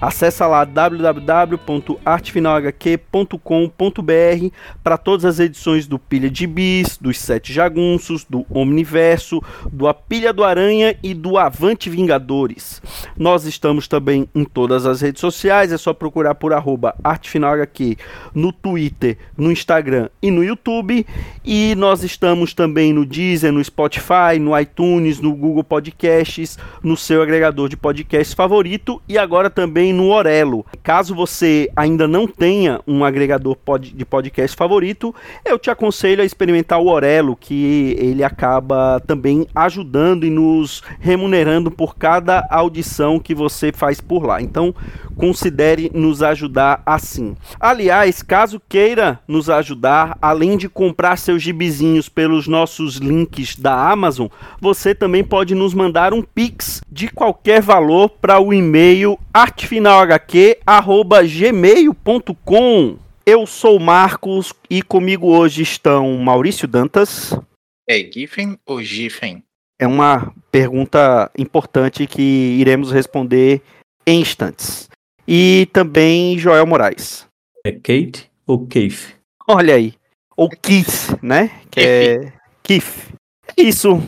Acesse lá www.artefinalhq.com.br para todas as edições do Pilha de Bis, dos Sete Jagunços, do Omniverso, do A Pilha do Aranha e do Avante Vingadores. Nós estamos também em todas as redes sociais, é só procurar por arroba artefinalhq no Twitter, no Instagram e no YouTube. E nós estamos também no Deezer, no Spotify, no iTunes, no Google Podcasts, no seu agregador de podcasts favorito e agora também no Orelo. Caso você ainda não tenha um agregador pod de podcast favorito, eu te aconselho a experimentar o Orelo, que ele acaba também ajudando e nos remunerando por cada audição que você faz por lá. Então, considere nos ajudar assim. Aliás, caso queira nos ajudar, além de comprar seus gibizinhos pelos nossos links da Amazon, você também pode nos mandar um pix de qualquer valor para o e-mail artefinalhq@gmail.com. Eu sou Marcos e comigo hoje estão Maurício Dantas. É Giffen ou Giffen? É uma pergunta importante que iremos responder em instantes. E também Joel Moraes. É Kate ou Keith? Olha aí. Ou Keith, né? Que é Keith. É isso,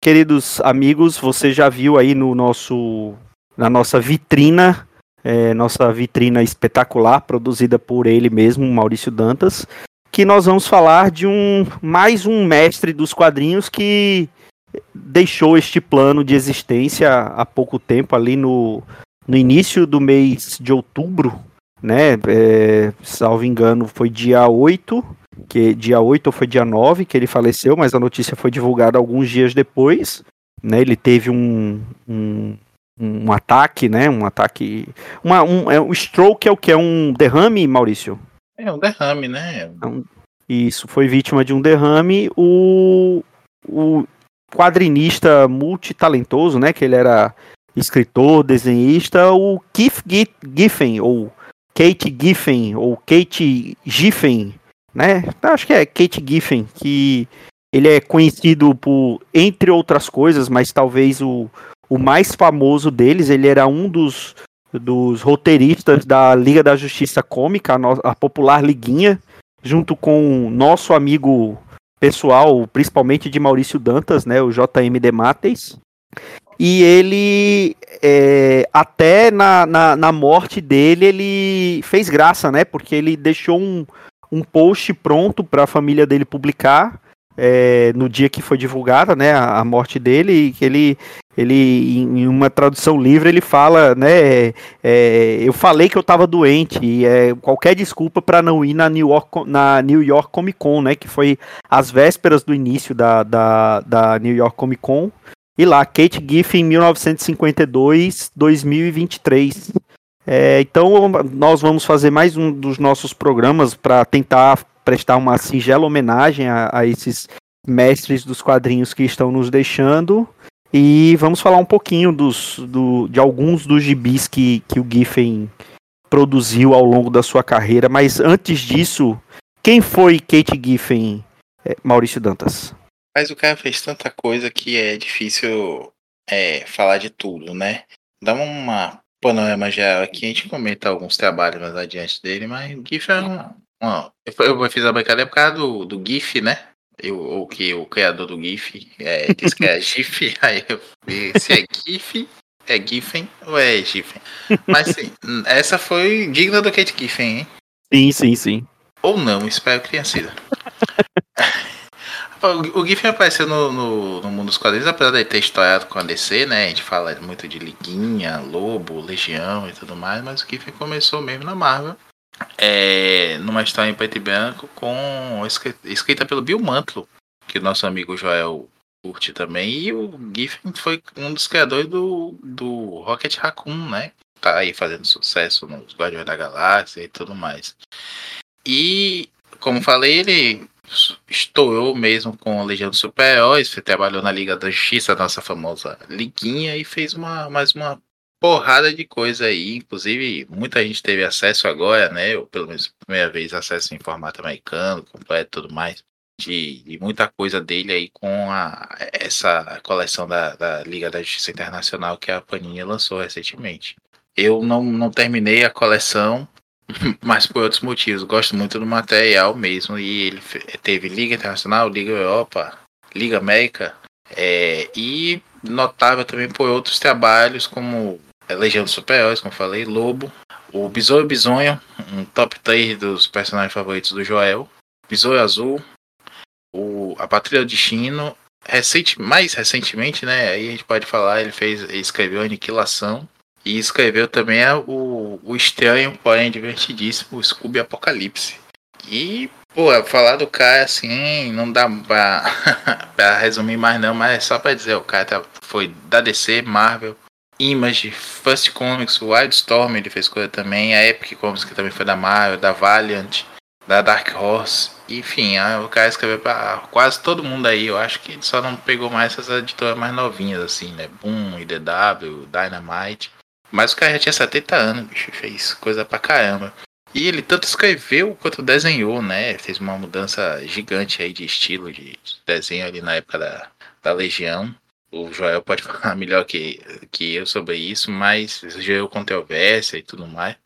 queridos amigos. Você já viu aí no nosso na nossa vitrina, é, nossa vitrina espetacular, produzida por ele mesmo, Maurício Dantas, que nós vamos falar de um mais um mestre dos quadrinhos que deixou este plano de existência há pouco tempo, ali no, no início do mês de outubro, né? É, salvo engano, foi dia 8, que dia 8 ou foi dia 9 que ele faleceu, mas a notícia foi divulgada alguns dias depois. Né, ele teve um, um, um ataque, né? Um ataque. Uma, um, é, um stroke é o que? É um derrame, Maurício? É um derrame, né? Isso, foi vítima de um derrame. O, o quadrinista multitalentoso, né? Que ele era escritor, desenhista, o Keith Giffen, ou Kate Giffen, ou Kate Giffen, né? Acho que é Kate Giffen, que ele é conhecido por, entre outras coisas, mas talvez o, o mais famoso deles, ele era um dos, dos roteiristas da Liga da Justiça Cômica, a, no, a popular Liguinha, junto com nosso amigo pessoal, principalmente de Maurício Dantas, né, o JM Demates. E ele, é, até na, na, na, morte dele, ele fez graça, né? Porque ele deixou um, um post pronto para a família dele publicar é, no dia que foi divulgada, né? A, morte dele, que ele, ele em uma tradução livre ele fala, né? É, eu falei que eu estava doente e é, qualquer desculpa para não ir na New York na New York Comic Con, né? Que foi as vésperas do início da, da, da New York Comic Con. E lá, Kate Giffen, 1952-2023. É, então, nós vamos fazer mais um dos nossos programas para tentar prestar uma singela homenagem a, a, esses mestres dos quadrinhos que estão nos deixando. E vamos falar um pouquinho dos, do, de alguns dos gibis que, que o Giffen produziu ao longo da sua carreira. Mas antes disso, quem foi Kate Giffen, é, Maurício Dantas? Mas o cara fez tanta coisa que é difícil é, falar de tudo, né? Dá uma panorama geral aqui, a gente comenta alguns trabalhos mais adiante dele, mas o GIF é um. Um eu fiz a brincadeira por causa do, do GIF, né? Eu, o que o criador do GIF é, disse que é GIF, aí eu vi se é GIF, é GIFen ou é GIFen. Mas sim, essa foi digna do Kate Giffen, hein? Sim, sim, sim. Ou não, espero que tenha sido. O Giffen apareceu no, no, no, mundo dos quadrinhos, apesar de ter estourado com a DC, né? A gente fala muito de Liguinha, Lobo, Legião e tudo mais, mas o Giffen começou mesmo na Marvel. É, numa história em preto e branco, com escrita pelo Bill Mantlo, que o nosso amigo Joel curte também. E o Giffen foi um dos criadores do, do Rocket Raccoon, né? Tá aí fazendo sucesso nos Guardiões da Galáxia e tudo mais. E, como falei, ele estourou mesmo com a Legião dos Super-Heróis, trabalhou na Liga da Justiça, nossa famosa liguinha, e fez uma, mais uma porrada de coisa aí. Inclusive, muita gente teve acesso agora, né? Eu, pelo menos, primeira vez, acesso em formato americano, completo e tudo mais. De, de, muita coisa dele aí com a, essa coleção da, da Liga da Justiça Internacional que a Panini lançou recentemente. Eu não, não terminei a coleção, mas por outros motivos. Gosto muito do material mesmo. E ele teve Liga Internacional, Liga Europa, Liga América. É, e notável também por outros trabalhos, como Legião dos Super-Heróis, como falei, Lobo, o Besouro Bisonho, um top 3 dos personagens favoritos do Joel, Besouro Azul, o, a Patrulha de Chino, recente, mais recentemente, né? Aí a gente pode falar, ele fez, ele escreveu Aniquilação e escreveu também o, o estranho, porém divertidíssimo, Scooby Apocalipse. E, pô, falar do cara assim, não dá pra, pra resumir mais não, mas é só pra dizer, o cara tá, foi da DC, Marvel, Image, First Comics, Wildstorm ele fez coisa também, a Epic Comics que também foi da Marvel, da Valiant, da Dark Horse, enfim, o cara escreveu pra quase todo mundo aí, eu acho que ele só não pegou mais essas editoras mais novinhas assim, né, Boom, IDW, Dynamite, mas o cara já tinha 70 anos, bicho, fez coisa pra caramba. E ele tanto escreveu quanto desenhou, né? Fez uma mudança gigante aí de estilo de desenho ali na época da, da Legião o Joel pode falar melhor que, que eu sobre isso, mas gerou controvérsia e tudo mais.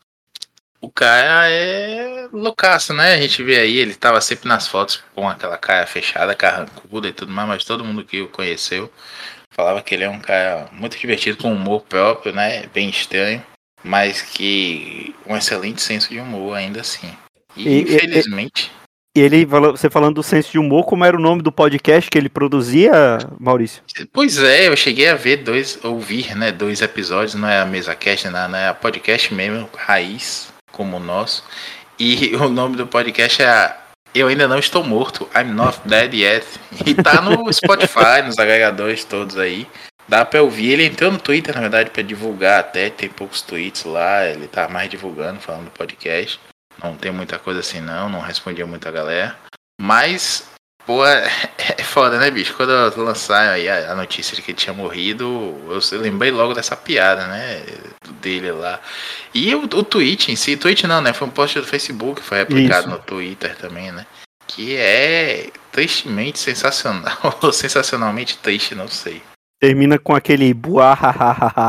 O cara é loucaço, né? A gente vê aí, ele tava sempre nas fotos com aquela cara fechada, carrancuda e tudo mais, mas todo mundo que o conheceu falava que ele é um cara muito divertido, com humor próprio, né? Bem estranho, mas que um excelente senso de humor ainda assim. E, e infelizmente. E ele, você falando do senso de humor, como era o nome do podcast que ele produzia, Maurício? Pois é, eu cheguei a ver dois, ouvir, né, dois episódios, não é a mesa cast, não, é a podcast mesmo, raiz, como o nosso. E o nome do podcast é Eu Ainda Não Estou Morto, I'm Not Dead Yet. E tá no Spotify, nos agregadores todos aí. Dá pra ouvir. Ele entrou no Twitter, na verdade, para divulgar até. Tem poucos tweets lá. Ele tá mais divulgando, falando do podcast. Não tem muita coisa assim não, não respondia muita galera. Mas, pô, é, é foda, né, bicho? Quando eu lançar aí a, notícia de que ele tinha morrido, eu, lembrei logo dessa piada, né? Dele lá. E o, o tweet em si, tweet não, né? Foi um post do Facebook, foi aplicado Isso. no Twitter também, né? Que é tristemente sensacional, ou sensacionalmente triste, não sei. Termina com aquele buá,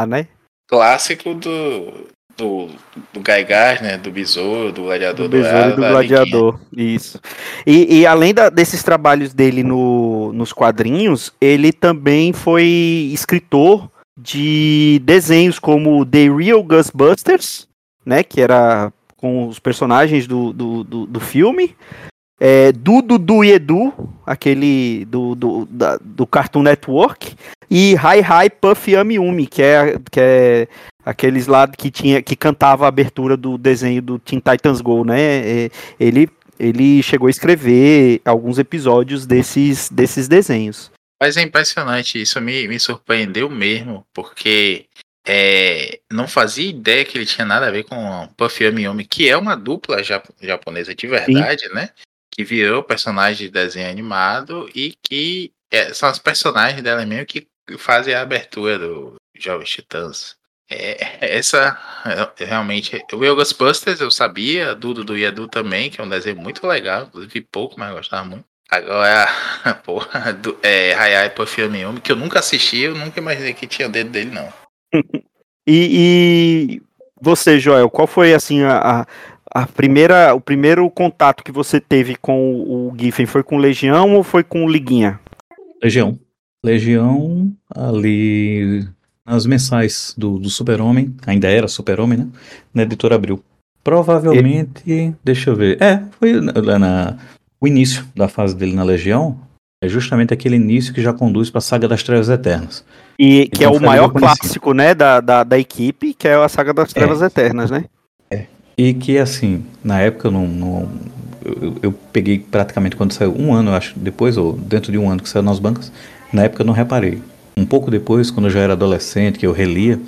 né? Clássico do, do, do Gaigar, né? Do Besouro, do Gladiador do Besouro e do Gladiador, isso. E, e além da, desses trabalhos dele no, nos quadrinhos, ele também foi escritor de desenhos como The Real Ghostbusters, né? Que era com os personagens do, do, do, do filme. É, Dudu do e Edu, aquele do, do, da, do Cartoon Network, e Hi Hi Puff Yami Umi, que é, que é aqueles lá que tinha que cantava a abertura do desenho do Teen Titans Go, né? É, ele ele chegou a escrever alguns episódios desses desses desenhos. Mas é impressionante, isso me, me surpreendeu mesmo, porque é, não fazia ideia que ele tinha nada a ver com Puff Yami que é uma dupla japonesa de verdade, Sim. né? Que virou personagem de desenho animado e que é, são os personagens dela mesmo que fazem a abertura do Jovens Titãs. É, essa é, realmente. O Will Ghostbusters eu sabia, Dudu do Yadu também, que é um desenho muito legal, vi pouco, mas gostava muito. Agora, porra, do, é, Hayai Puff Yumi, que eu nunca assisti, eu nunca imaginei que tinha dedo dele, não. e, e, você, Joel, qual foi assim a, a, primeira, o primeiro contato que você teve com o, o Giffen? Foi com Legião ou foi com Liguinha? Legião. Legião ali as mensais do, do Super-Homem, ainda era Super-Homem, né? Na editora Abril. Provavelmente, e... deixa eu ver. É, foi na, na, o início da fase dele na Legião. É justamente aquele início que já conduz para a Saga das Trevas Eternas. E que então, é o maior clássico, né, da, da, da, equipe, que é a Saga das Trevas é. Eternas, né? É. E que, assim, na época eu não, não eu, eu, peguei praticamente quando saiu, um ano, eu acho, depois, ou dentro de um ano que saiu nas bancas, na época eu não reparei. Um pouco depois, quando eu já era adolescente, que eu relia,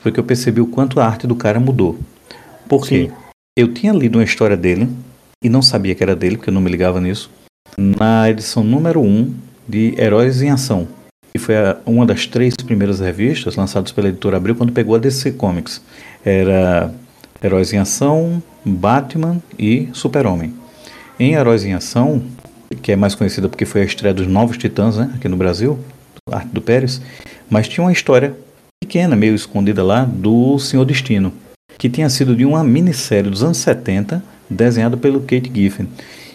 foi que eu percebi o quanto a arte do cara mudou. Por quê? Eu tinha lido uma história dele e não sabia que era dele, porque eu não me ligava nisso. na edição número 1 de Heróis em Ação, que foi a, uma das três primeiras revistas lançadas pela editora Abril quando pegou a DC Comics. Era Heróis em Ação, Batman e Super-Homem. Em Heróis em Ação, que é mais conhecida porque foi a estreia dos Novos Titãs né, aqui no Brasil, Arte do Pérez, mas tinha uma história pequena, meio escondida lá, do Senhor Destino, que tinha sido de uma minissérie dos anos 70, desenhada pelo Kate Giffen.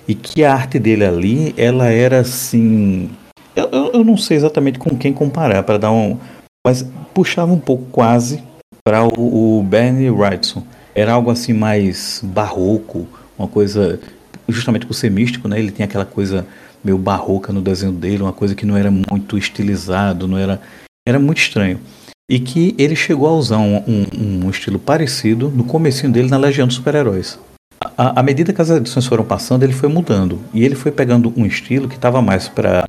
E que a arte dele ali, ela era assim. Eu, eu, eu não sei exatamente com quem comparar, para dar um. Mas puxava um pouco quase para o, o Bernie Wrightson. Era algo assim mais barroco, uma coisa. Justamente por ser místico, né? Ele tinha aquela coisa meio barroca no desenho dele, uma coisa que não era muito estilizado, não era. Era muito estranho. E que ele chegou a usar um, um, um estilo parecido no comecinho dele na Legião dos Super-Heróis. À medida que as edições foram passando, ele foi mudando. E ele foi pegando um estilo que estava mais para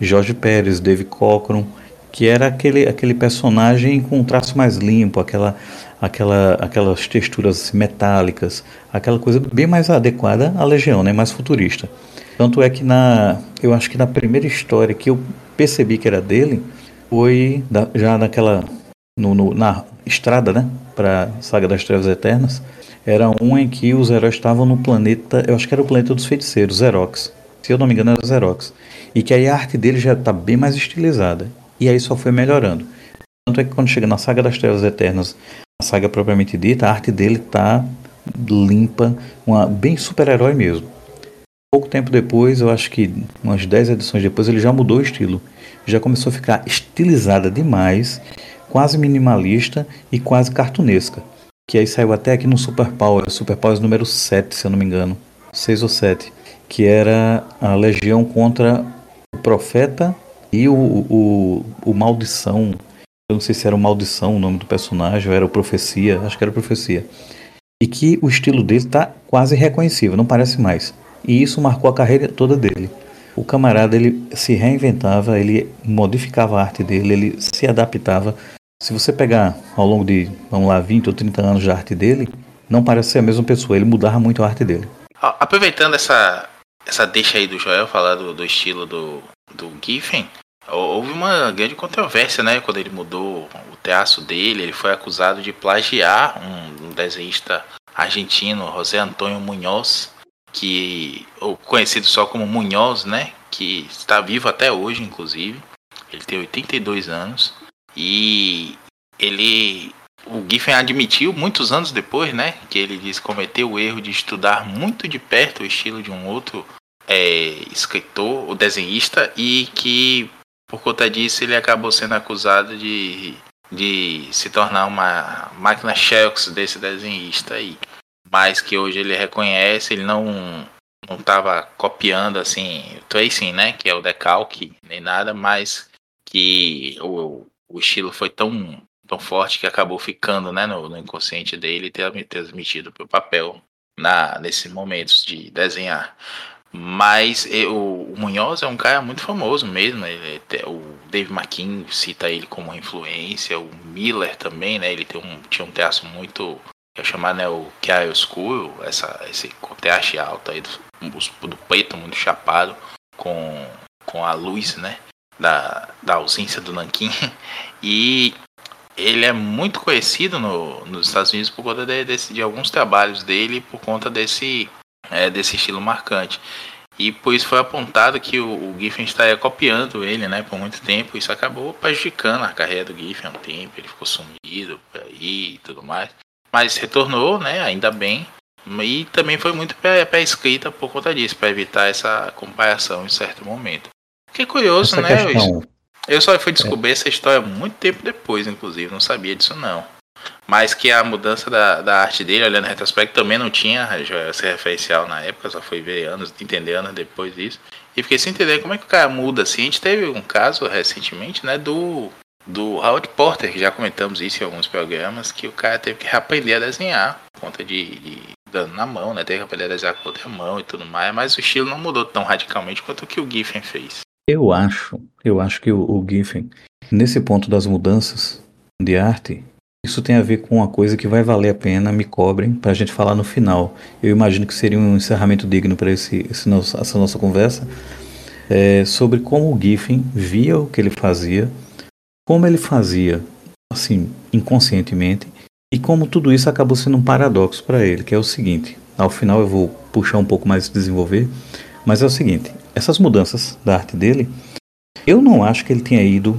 Jorge Pérez, David Cockrum, que era aquele, aquele personagem com um traço mais limpo, aquela, aquela, aquelas texturas metálicas, aquela coisa bem mais adequada à Legião, né, mais futurista. Tanto é que na, eu acho que na primeira história que eu percebi que era dele, foi da, já naquela no, no, na estrada, né, para Saga das Trevas Eternas, era um em que os heróis estavam no planeta, eu acho que era o planeta dos feiticeiros, Xerox. Se eu não me engano, era Xerox. E que aí a arte dele já está bem mais estilizada. E aí só foi melhorando. Tanto é que quando chega na Saga das Trevas Eternas, a saga propriamente dita, a arte dele tá limpa, uma, bem super-herói mesmo. Pouco tempo depois, eu acho que umas 10 edições depois, ele já mudou o estilo. Já começou a ficar estilizada demais quase minimalista e quase cartunesca. Que aí saiu até aqui no Super Power, Super Power número 7, se eu não me engano. 6 ou 7. Que era a legião contra o profeta e o, o, o maldição. Eu não sei se era o maldição o nome do personagem, ou era o profecia, acho que era profecia. E que o estilo dele está quase reconhecível, não parece mais. E isso marcou a carreira toda dele. O camarada ele se reinventava, ele modificava a arte dele, ele se adaptava se você pegar ao longo de, vamos lá, 20 ou 30 anos de arte dele, não parece ser a mesma pessoa, ele mudava muito a arte dele. Aproveitando essa, essa deixa aí do Joel falar do, do estilo do, do Giffen, houve uma grande controvérsia, né? Quando ele mudou o traço dele, ele foi acusado de plagiar um, um desenhista argentino, José Antônio Munhoz, que ou conhecido só como Munhoz, né? Que está vivo até hoje, inclusive. Ele tem 82 anos. E ele. O Giffen admitiu muitos anos depois, né? Que ele disse cometeu o erro de estudar muito de perto o estilo de um outro é, escritor, o desenhista, e que por conta disso ele acabou sendo acusado de, de se tornar uma máquina Xerox desse desenhista aí. Mas que hoje ele reconhece, ele não não estava copiando assim o tracing, né, que é o decalque, nem nada, mas que o, o estilo foi tão, tão forte que acabou ficando né, no, no inconsciente dele e transmitido para o papel na, nesses momentos de desenhar. Mas eu, o Munhoz é um cara muito famoso mesmo. Ele, o Dave McKean cita ele como uma O Miller também, né? Ele tem um, tinha um traço muito. Que é chamar né, o chiaroscuro, essa, esse contraste alto aí do, do peito muito chapado com, com a luz, né? da, da ausência do Nankin. E ele é muito conhecido no, nos Estados Unidos por conta de, de, alguns trabalhos dele, por conta desse, é, desse estilo marcante. E por isso foi apontado que o, o Giffen estaria copiando ele, né, por muito tempo. Isso acabou prejudicando a carreira do Giffen um tempo. Ele ficou sumido por aí e tudo mais. Mas retornou, né, ainda bem. E também foi muito pré-escrita por conta disso, para evitar essa comparação em certo momento. Que curioso, essa né? Questão... Eu só fui descobrir é. essa história muito tempo depois, inclusive, não sabia disso não. Mas que a mudança da, da arte dele, olhando em retrospecto, também não tinha esse referencial na época, só foi ver anos, entender anos depois disso. E fiquei sem entender como é que o cara muda assim. A gente teve um caso recentemente, né, do, do Howard Porter, que já comentamos isso em alguns programas, que o cara teve que reaprender a desenhar por conta de, de dano na mão, né? Teve que aprender a desenhar com outra mão e tudo mais, mas o estilo não mudou tão radicalmente quanto o que o Giffen fez. Eu acho, eu acho que o, o Giffen, nesse ponto das mudanças de arte, Isso tem a ver com uma coisa que vai valer a pena, me cobrem, para a gente falar no final. Eu imagino que seria um encerramento digno para esse, esse essa nossa conversa, é, sobre como o Giffen via o que ele fazia, como ele fazia, assim, inconscientemente, e como tudo isso acabou sendo um paradoxo para ele, que é o seguinte: ao final eu vou puxar um pouco mais e desenvolver, mas é o seguinte: essas mudanças da arte dele, eu não acho que ele tenha ido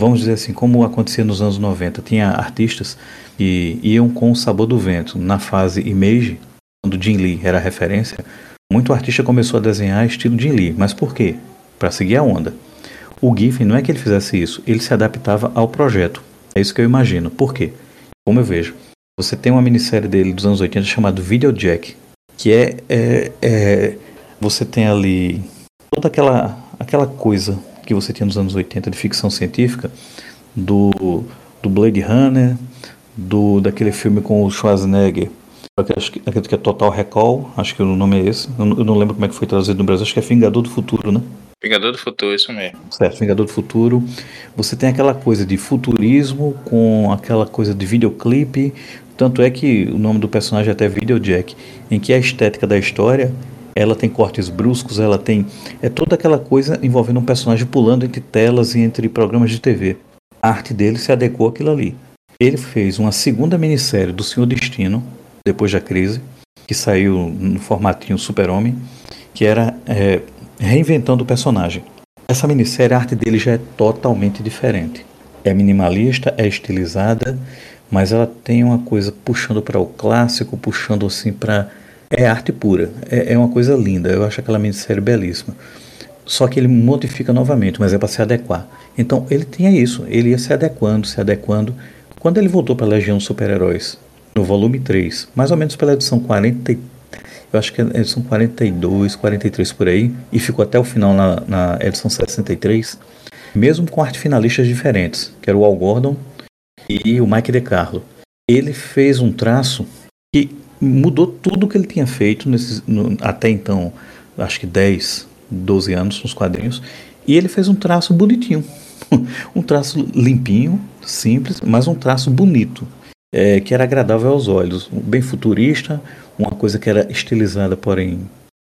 vamos dizer assim, como acontecia nos anos 90, tinha artistas que iam com o sabor do vento. Na fase Image, quando Jim Lee era referência, muito artista começou a desenhar estilo Jim Lee. Mas por quê? Para seguir a onda. O Giffen não é que ele fizesse isso, ele se adaptava ao projeto. É isso que eu imagino. Por quê? Como eu vejo. Você tem uma minissérie dele dos anos 80 chamada Video Jack, que é, é, é você tem ali toda aquela aquela coisa que você tinha nos anos 80 de ficção científica, do, do Blade Runner, do daquele filme com o Schwarzenegger, aquele que é Total Recall, acho que o nome é esse, eu não, lembro como é que foi traduzido no Brasil, acho que é Vingador do Futuro, né? Vingador do Futuro, isso mesmo. Certo, Vingador do Futuro. Você tem aquela coisa de futurismo com aquela coisa de videoclipe. Tanto é que o nome do personagem é até Video Jack, em que a estética da história ela tem cortes bruscos, ela tem é toda aquela coisa envolvendo um personagem pulando entre telas e entre programas de TV. A arte dele se adequou àquilo ali. Ele fez uma segunda minissérie do Senhor Destino, depois da crise, que saiu no formatinho Super-Homem, que era é, reinventando o personagem. Essa minissérie, a arte dele já é totalmente diferente. É minimalista, é estilizada, mas ela tem uma coisa puxando para o clássico, puxando assim para é arte pura. É, é uma coisa linda. Eu acho aquela minissérie belíssima. Só que ele modifica novamente, mas é para se adequar. Então ele tinha isso. Ele ia se adequando, se adequando. Quando ele voltou para a Legião Super-Heróis, no volume 3, mais ou menos pela edição 40, eu acho que é edição 42, 43 por aí, e ficou até o final na, na edição 63, mesmo com arte finalistas diferentes, que era o Al Gordon e o Mike DeCarlo. Ele fez um traço que mudou tudo que ele tinha feito nesses, no, até então, acho que 10, 12 anos nos quadrinhos, e ele fez um traço bonitinho. um traço limpinho, simples, mas um traço bonito, é, que era agradável aos olhos, bem futurista, uma coisa que era estilizada, porém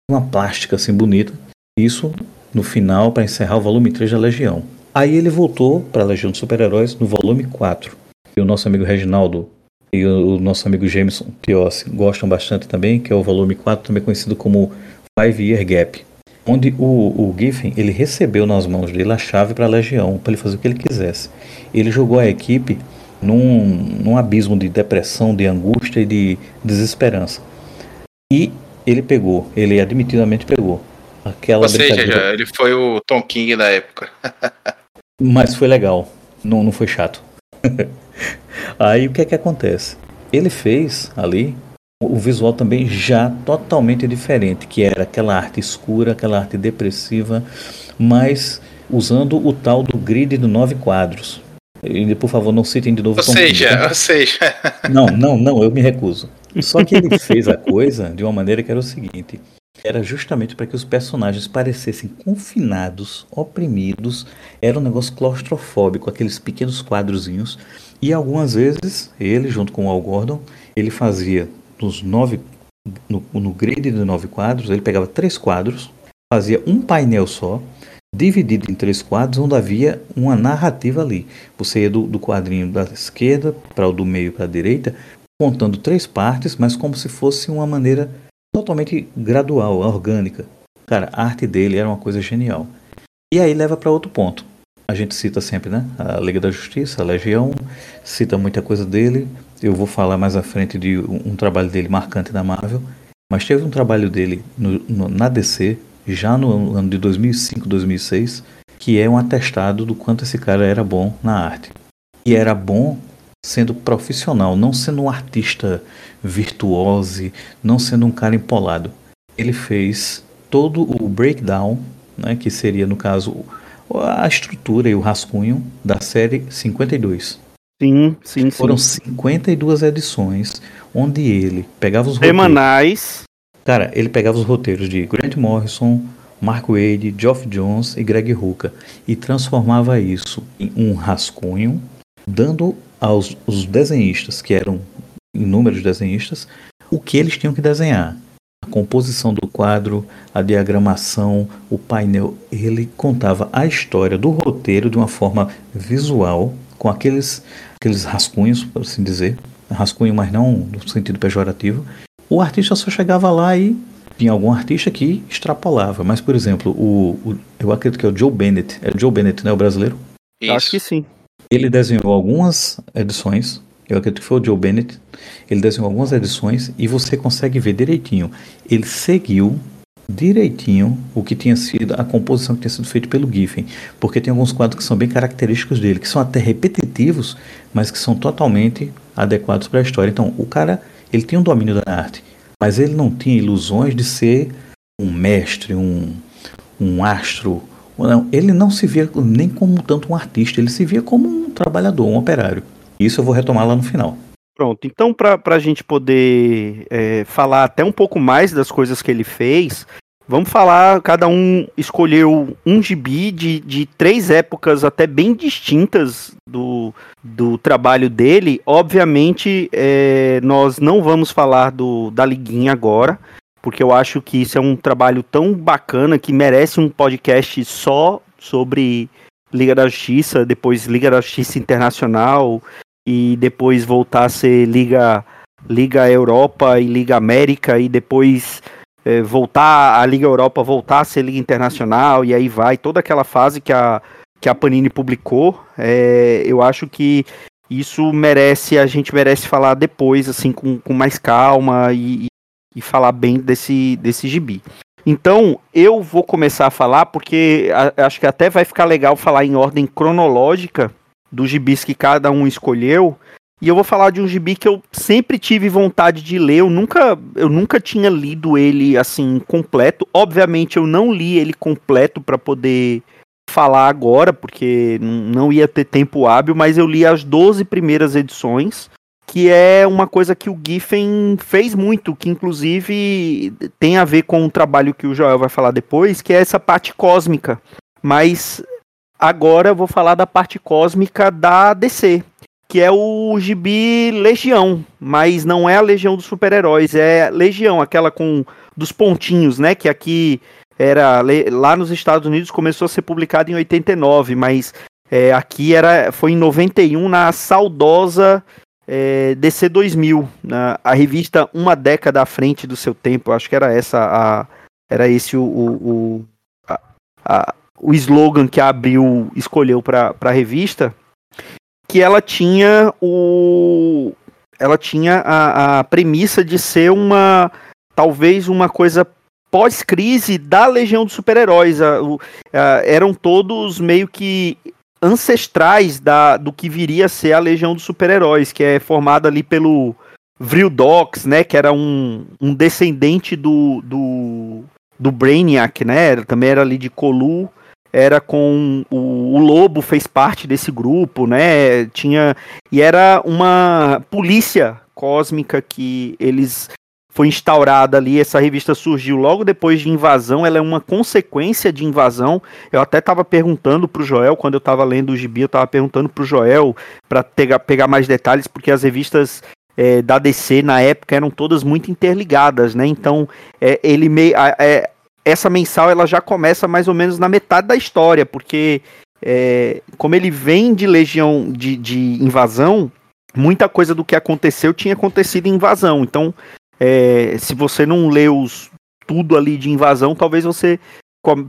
uma plástica assim bonita. Isso no final para encerrar o volume 3 da Legião. Aí ele voltou para a Legião dos Super-Heróis no volume 4. E o nosso amigo Reginaldo e o, nosso amigo Jameson Piossi gostam bastante também, que é o volume 4, também conhecido como Five Year Gap, onde o, o Giffen ele recebeu nas mãos dele a chave para a Legião, para ele fazer o que ele quisesse. Ele jogou a equipe num, num abismo de depressão, de angústia e de desesperança. E ele pegou, ele admitidamente pegou. Aquela Ou seja, já, ele foi o Tom King da época. Mas foi legal, não, não foi chato. Aí o que é que acontece? Ele fez ali o visual também já totalmente diferente, que era aquela arte escura, aquela arte depressiva, mas usando o tal do grid de nove quadros. E, por favor, não citem de novo. Ou seja, ou seja. Não, não, não, eu me recuso. Só que ele fez a coisa de uma maneira que era o seguinte: era justamente para que os personagens parecessem confinados, oprimidos. Era um negócio claustrofóbico, aqueles pequenos quadrozinhos. E algumas vezes, ele, junto com o Al Gordon, ele fazia nos nove, no, no grid de nove quadros, ele pegava três quadros, fazia um painel só, dividido em três quadros, onde havia uma narrativa ali. Você ia do, do quadrinho da esquerda para o do meio para a direita, contando três partes, mas como se fosse uma maneira totalmente gradual, orgânica. Cara, a arte dele era uma coisa genial. E aí leva para outro ponto. A gente cita sempre, né? A Liga da Justiça, a Legião, cita muita coisa dele. Eu vou falar mais à frente de um, um trabalho dele marcante na Marvel. Mas teve um trabalho dele no, no, na DC, já no ano de 2005, 2006, que é um atestado do quanto esse cara era bom na arte. E era bom sendo profissional, não sendo um artista virtuose, não sendo um cara empolado. Ele fez todo o breakdown, né, que seria no caso a estrutura e o rascunho da série 52. Sim, sim, Foram sim. 52 edições onde ele pegava os Semanais. Cara, ele pegava os roteiros de Grant Morrison, Mark Wade, Geoff Jones e Greg Hooker e transformava isso em um rascunho, dando aos os desenhistas, que eram inúmeros desenhistas, o que eles tinham que desenhar. A composição do quadro, a diagramação, o painel, ele contava a história do roteiro de uma forma visual, com aqueles, aqueles rascunhos, por assim dizer, rascunho, mas não no sentido pejorativo. O artista só chegava lá e tinha algum artista que extrapolava. Mas, por exemplo, o, o eu acredito que é o Joe Bennett. É o Joe Bennett, né? O brasileiro? Isso. Acho que sim. Ele desenhou algumas edições. Eu acredito que foi o Joe Bennett. Ele desenhou algumas edições e você consegue ver direitinho. Ele seguiu direitinho o que tinha sido a composição que tinha sido feita pelo Giffen, porque tem alguns quadros que são bem característicos dele, que são até repetitivos, mas que são totalmente adequados para a história. Então, o cara, ele tinha um domínio da arte, mas ele não tinha ilusões de ser um mestre, um, um astro. Não, ele não se via nem como tanto um artista, ele se via como um trabalhador, um operário. Isso eu vou retomar lá no final. Pronto, então para a gente poder é, falar até um pouco mais das coisas que ele fez, vamos falar, cada um escolheu um gibi de, de três épocas até bem distintas do, do trabalho dele. Obviamente, é, nós não vamos falar do, da Liguinha agora, porque eu acho que isso é um trabalho tão bacana que merece um podcast só sobre Liga da Justiça, depois Liga da Justiça Internacional, e depois voltar a ser Liga, Liga Europa e Liga América e depois é, voltar a Liga Europa voltar a ser Liga Internacional e aí vai toda aquela fase que a, que a Panini publicou. É, eu acho que isso merece, a gente merece falar depois, assim, com, com mais calma e, e falar bem desse, desse gibi. Então, eu vou começar a falar, porque a, acho que até vai ficar legal falar em ordem cronológica, dos gibis que cada um escolheu. E eu vou falar de um gibi que eu sempre tive vontade de ler. Eu nunca, eu nunca tinha lido ele assim completo. Obviamente eu não li ele completo para poder falar agora, porque não ia ter tempo hábil, mas eu li as 12 primeiras edições, que é uma coisa que o Giffen fez muito, que inclusive tem a ver com o trabalho que o Joel vai falar depois, que é essa parte cósmica. Mas Agora eu vou falar da parte cósmica da DC, que é o gibi Legião, mas não é a Legião dos super-heróis, é Legião, aquela com dos pontinhos, né, que aqui era lá nos Estados Unidos começou a ser publicado em 89, mas é, aqui era foi em 91 na saudosa é, DC 2000, na, a revista uma década à frente do seu tempo, acho que era essa a era esse o, o, o a, a, o slogan que a Abril escolheu para a revista, que ela tinha o ela tinha a, a premissa de ser uma talvez uma coisa pós-crise da Legião dos Super-Heróis. Eram todos meio que ancestrais da, do que viria a ser a Legião dos Super-Heróis, que é formada ali pelo Vril Dox, né, que era um, um descendente do, do, do Brainiac, né, também era ali de Colu, era com o, o, Lobo fez parte desse grupo, né? Tinha e era uma polícia cósmica que eles foi instaurada ali. Essa revista surgiu logo depois de invasão. Ela é uma consequência de invasão. Eu até estava perguntando para o Joel quando eu estava lendo o gibi, eu estava perguntando para o Joel para pegar, pegar mais detalhes, porque as revistas é, da DC na época eram todas muito interligadas, né? Então é, ele meio é, essa mensal ela já começa mais ou menos na metade da história, porque é, como ele vem de legião de, de, invasão, muita coisa do que aconteceu tinha acontecido em invasão. Então, é, se você não lê os, tudo ali de invasão, talvez você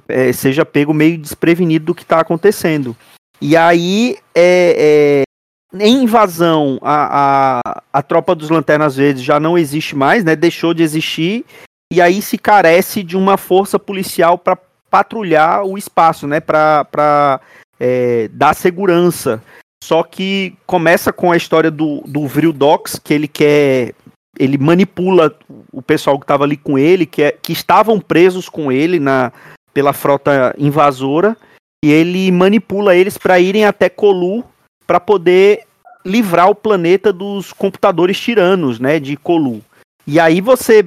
é, seja pego meio desprevenido do que está acontecendo. E aí, é, é, em invasão, a, a, a tropa dos Lanternas Verdes já não existe mais, né? Deixou de existir e aí se carece de uma força policial para patrulhar o espaço, né, para é, dar segurança. Só que começa com a história do, do Vril Dox, que ele quer. Ele manipula o pessoal que estava ali com ele, que, é, que estavam presos com ele na, pela frota invasora, e ele manipula eles para irem até Colu para poder livrar o planeta dos computadores tiranos, né, de Colu. E aí você.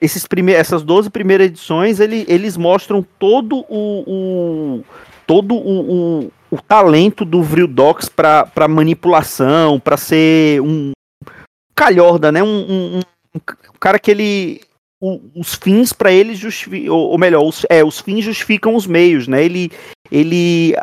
Esses prime essas 12 primeiras edições, ele, eles mostram todo o. o todo o, o, o, talento do Vrildox para manipulação, para ser um calhorda, né? Um, um, um, cara que ele o, os fins para ele justificam, ou, ou, melhor, os, é, os fins justificam os meios, né? Ele ele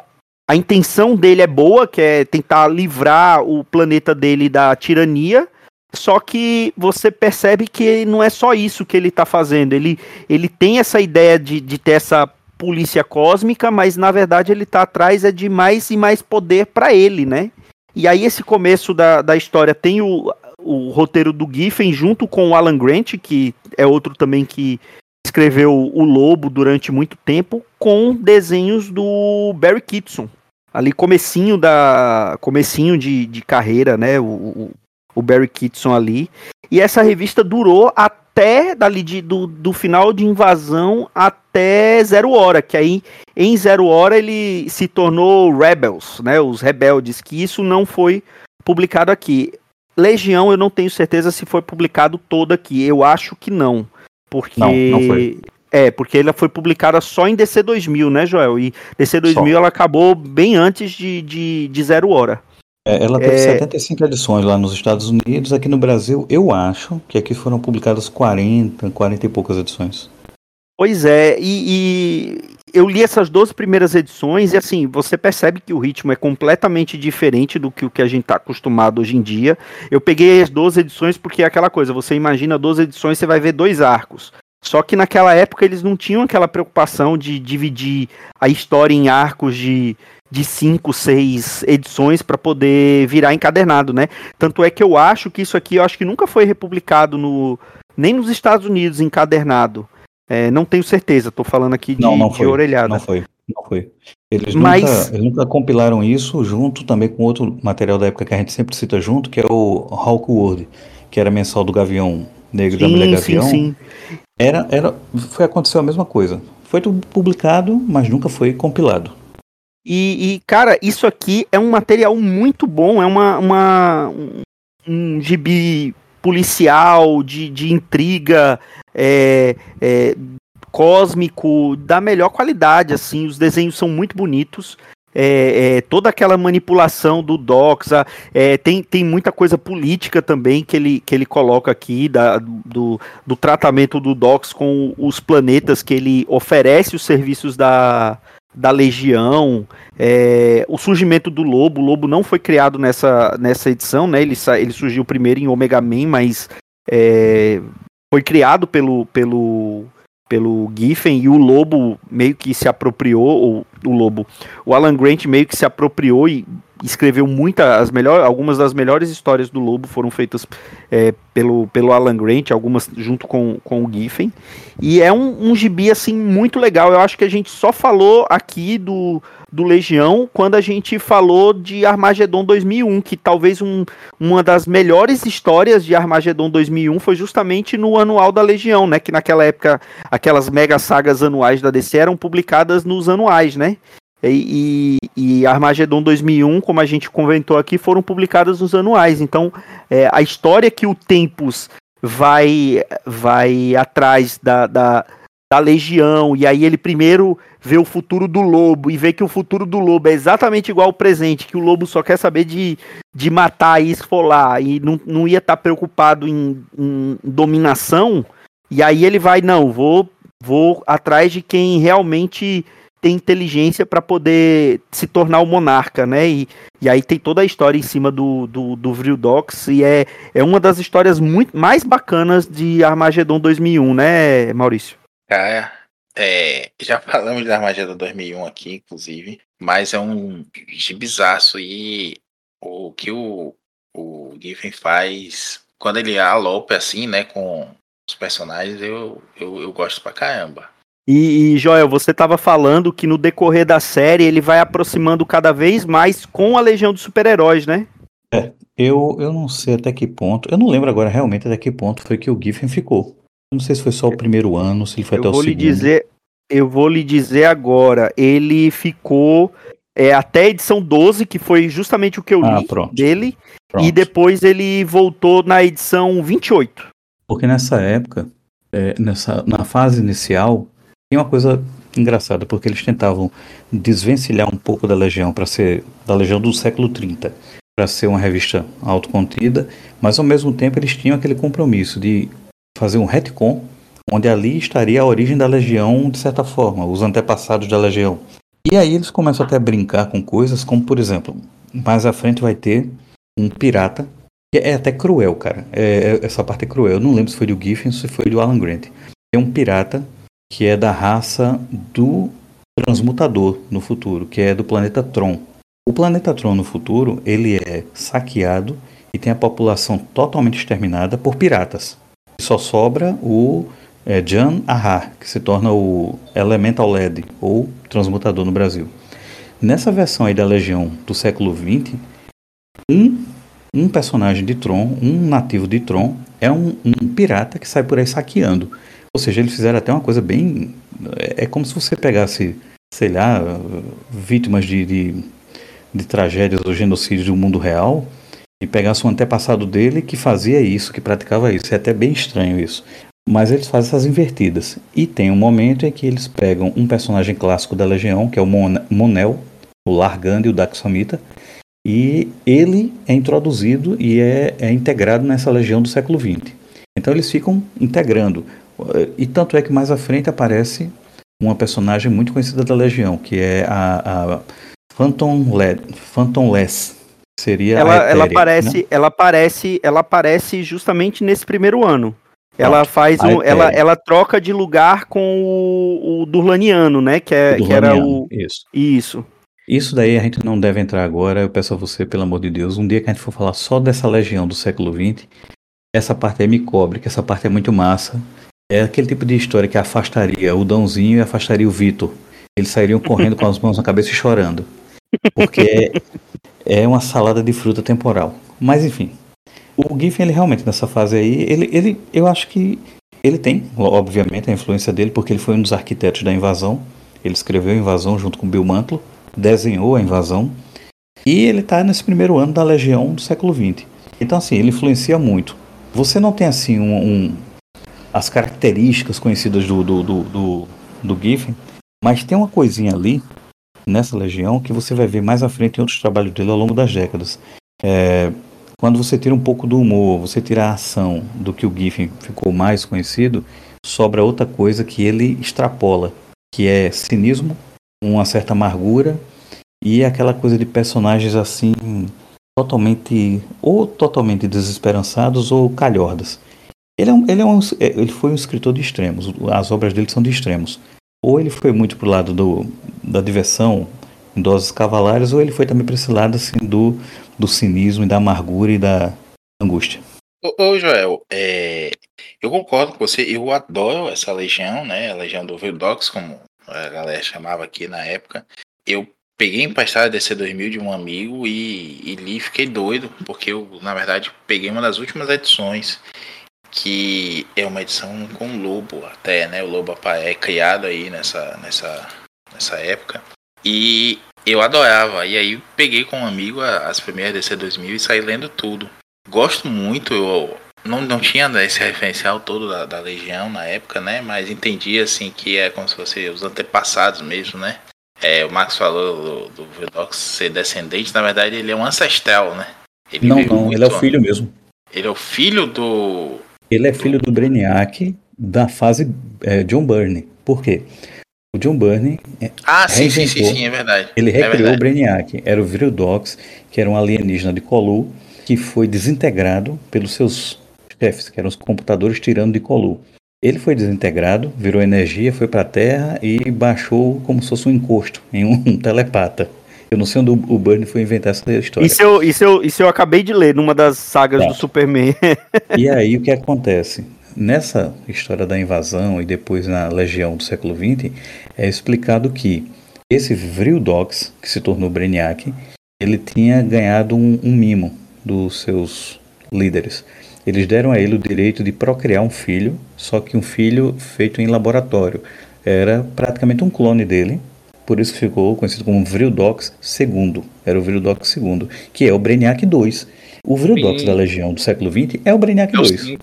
a intenção dele é boa, que é tentar livrar o planeta dele da tirania, só que você percebe que não é só isso que ele está fazendo. Ele, ele tem essa ideia de, de ter essa polícia cósmica, mas na verdade ele está atrás é de mais e mais poder para ele, né? E aí esse começo da, da história tem o, o roteiro do Giffen junto com o Alan Grant, que é outro também que escreveu o Lobo durante muito tempo, com desenhos do Barry Kitson. Ali comecinho da comecinho de, de carreira, né? O, o, o Barry Kitson ali. E essa revista durou até dali de, do, do final de invasão até Zero Hora, que aí em Zero Hora ele se tornou Rebels, né? Os rebeldes, que isso não foi publicado aqui. Legião eu não tenho certeza se foi publicado todo aqui. Eu acho que não. Porque. Não, não foi. É, porque ela foi publicada só em DC 2000, né, Joel? E DC 2000 só. ela acabou bem antes de, de, de Zero Hora. É, ela teve é... 75 edições lá nos Estados Unidos. Aqui no Brasil, eu acho que aqui foram publicadas 40, 40 e poucas edições. Pois é, e, e, eu li essas 12 primeiras edições e assim, você percebe que o ritmo é completamente diferente do que o que a gente está acostumado hoje em dia. Eu peguei as 12 edições porque é aquela coisa, você imagina 12 edições, você vai ver dois arcos. Só que naquela época eles não tinham aquela preocupação de dividir a história em arcos de, de cinco, seis edições para poder virar encadernado, né? Tanto é que eu acho que isso aqui, eu acho que nunca foi republicado no nem nos Estados Unidos encadernado. É, não tenho certeza, estou falando aqui de, não, não foi, de orelhada. Não foi, não foi. Eles, Mas... nunca, eles nunca compilaram isso junto também com outro material da época que a gente sempre cita junto, que é o Hawkwood, que era mensal do Gavião Negro sim, da Mulher Gavião. Sim, sim. Era, era, foi aconteceu a mesma coisa. Foi publicado, mas nunca foi compilado. E, e, cara, isso aqui é um material muito bom, é uma, uma um, um gibi policial, de, de intriga, é, é, cósmico, da melhor qualidade, assim, os desenhos são muito bonitos. É, é, toda aquela manipulação do Doxa, é, tem, tem muita coisa política também que ele, que ele coloca aqui, da, do, do tratamento do Dox com os planetas que ele oferece os serviços da, da Legião, é, o surgimento do Lobo. O Lobo não foi criado nessa, nessa edição, né? Ele, ele surgiu primeiro em Omega Man, mas é, foi criado pelo, pelo, pelo Giffen e o Lobo meio que se apropriou, ou o Lobo, o Alan Grant meio que se apropriou e escreveu muitas, as melhores, algumas das melhores histórias do Lobo foram feitas é, pelo, pelo Alan Grant, algumas junto com, com o Giffen. E é um, um gibi, assim, muito legal. Eu acho que a gente só falou aqui do, do Legião quando a gente falou de Armagedon 2001, que talvez um, uma das melhores histórias de Armagedon 2001 foi justamente no anual da Legião, né? Que naquela época aquelas mega sagas anuais da DC eram publicadas nos anuais, né? E, e, e Armagedon 2001, como a gente comentou aqui, foram publicadas nos anuais. Então, é, a história que o Tempus vai, vai atrás da, da, da Legião, e aí ele primeiro vê o futuro do lobo e vê que o futuro do lobo é exatamente igual ao presente, que o lobo só quer saber de, de matar e esfolar, e não, não ia estar tá preocupado em, em dominação. E aí ele vai, não, vou, vou atrás de quem realmente tem inteligência para poder se tornar o monarca, né? E, e aí tem toda a história em cima do, do, do Vrildox, e é, é uma das histórias muito mais bacanas de Armagedon 2001, né, Maurício? É, é, já falamos de Armagedon 2001 aqui, inclusive, mas é um gibizaço e o que o, o Giffen faz quando ele alopa assim, né, com os personagens, eu, eu, eu gosto pra caramba. E, e Joel, você estava falando que no decorrer da série ele vai aproximando cada vez mais com a Legião dos Super-Heróis, né? É, eu, eu não sei até que ponto, eu não lembro agora realmente até que ponto foi que o Giffen ficou. Não sei se foi só o primeiro ano, se ele foi eu até o segundo. Dizer, eu vou lhe dizer agora, ele ficou é, até a edição 12, que foi justamente o que eu ah, li pronto. dele, pronto. e depois ele voltou na edição 28. Porque nessa época, é, nessa, na fase inicial, tem uma coisa engraçada, porque eles tentavam desvencilhar um pouco da Legião para ser da Legião do século 30, para ser uma revista autocontida, mas ao mesmo tempo eles tinham aquele compromisso de fazer um retcon onde ali estaria a origem da Legião de certa forma, os antepassados da Legião. E aí eles começam até a brincar com coisas como, por exemplo, mais à frente vai ter um pirata que é até cruel, cara. É, é, essa parte é cruel. Eu não lembro se foi do Giffen ou se foi do Alan Grant. É um pirata que é da raça do transmutador no futuro, que é do planeta Tron. O planeta Tron no futuro, ele é saqueado e tem a população totalmente exterminada por piratas. Só sobra o é, Jan Ahar, que se torna o Elemental LED, ou transmutador no Brasil. Nessa versão aí da Legião do século XX, um um personagem de Tron, um nativo de Tron, é um, um, pirata que sai por aí saqueando. Ou seja, eles fizeram até uma coisa bem. É, é como se você pegasse, sei lá, vítimas de, de, de tragédias ou genocídios do mundo real e pegasse um antepassado dele que fazia isso, que praticava isso. É até bem estranho isso. Mas eles fazem essas invertidas. E tem um momento em que eles pegam um personagem clássico da Legião, que é o Monel, o Largand e o Daxamita, e ele é introduzido e é, é integrado nessa legião do século XX. Então eles ficam integrando. E tanto é que mais à frente aparece uma personagem muito conhecida da Legião, que é a, a Phantom, Phantom Less. Seria ela, Ethereum, ela aparece, né? ela aparece, ela aparece justamente nesse primeiro ano. Ela faz um, ela, ela troca de lugar com o, o Durlaniano, né? Que, é, que era o isso. isso. Isso daí a gente não deve entrar agora. Eu peço a você, pelo amor de Deus, um dia que a gente for falar só dessa legião do século XX, essa parte aí me cobre, que essa parte é muito massa. É aquele tipo de história que afastaria o Dãozinho e afastaria o Vitor. Eles sairiam correndo com as mãos na cabeça e chorando. Porque é, uma salada de fruta temporal. Mas enfim. O Giffen, ele realmente, nessa fase aí, ele, ele, eu acho que ele tem, obviamente, a influência dele, porque ele foi um dos arquitetos da invasão. Ele escreveu a invasão junto com Bill Mantlo desenhou a invasão, e ele está nesse primeiro ano da Legião do século XX. Então, assim, ele influencia muito. Você não tem, assim, um, um as características conhecidas do, do, do, do, do Giffen, mas tem uma coisinha ali, nessa Legião, que você vai ver mais à frente em outros trabalhos dele ao longo das décadas. É, quando você tira um pouco do humor, você tira a ação do que o Giffen ficou mais conhecido, sobra outra coisa que ele extrapola, que é cinismo uma certa amargura e aquela coisa de personagens assim totalmente ou totalmente desesperançados ou calhordas. Ele, é um, ele, é um, é, ele foi um escritor de extremos, as obras dele são de extremos. Ou ele foi muito pro lado do, da diversão, em doses cavalares, ou ele foi também para esse lado assim, do, do cinismo e da amargura e da angústia. Ô, ô Joel, é, eu concordo com você, eu adoro essa legião, né? A legião do Vildox, como a galera chamava aqui na época. Eu peguei emprestado a DC 2000 de um amigo e, e li fiquei doido, porque eu, na verdade, peguei uma das últimas edições, que é uma edição com o Lobo até, né? O Lobo é criado aí nessa, nessa, nessa época. E eu adorava. E aí peguei com um amigo as primeiras DC 2000 e saí lendo tudo. Gosto muito, eu não, não tinha esse referencial todo da, da, Legião na época, né? Mas entendi assim que é como se fosse os antepassados mesmo, né? É, o Max falou do, do ser descendente, na verdade ele é um ancestral, né? Ele não, não, ele é o filho mesmo. Ele é o filho do. Ele é filho do Brainiac da fase é, John Byrne. Por quê? O John Byrne. É, ah, sim, sim, sim, sim, é verdade. Ele é recriou verdade. o Brainiac. Era o Viridox, que era um alienígena de Colu, que foi desintegrado pelos seus chefes, que eram os computadores tirando de Colu. Ele foi desintegrado, virou energia, foi para a Terra e baixou como se fosse um encosto em um telepata. Eu não sei onde o Burn foi inventar essa história. Isso eu, isso eu, isso eu acabei de ler numa das sagas tá. do Superman. e aí o que acontece? Nessa história da invasão e depois na Legião do século XX, é explicado que esse Vrildox, que se tornou Brainiac, ele tinha ganhado um, um mimo dos seus líderes. Eles deram a ele o direito de procriar um filho, só que um filho feito em laboratório. Era praticamente um clone dele, por isso ficou conhecido como Vrildox II. Era o Vrildox II, que é o Brainiac 2. O Vrildox da Legião do século XX é o Brainiac é 2.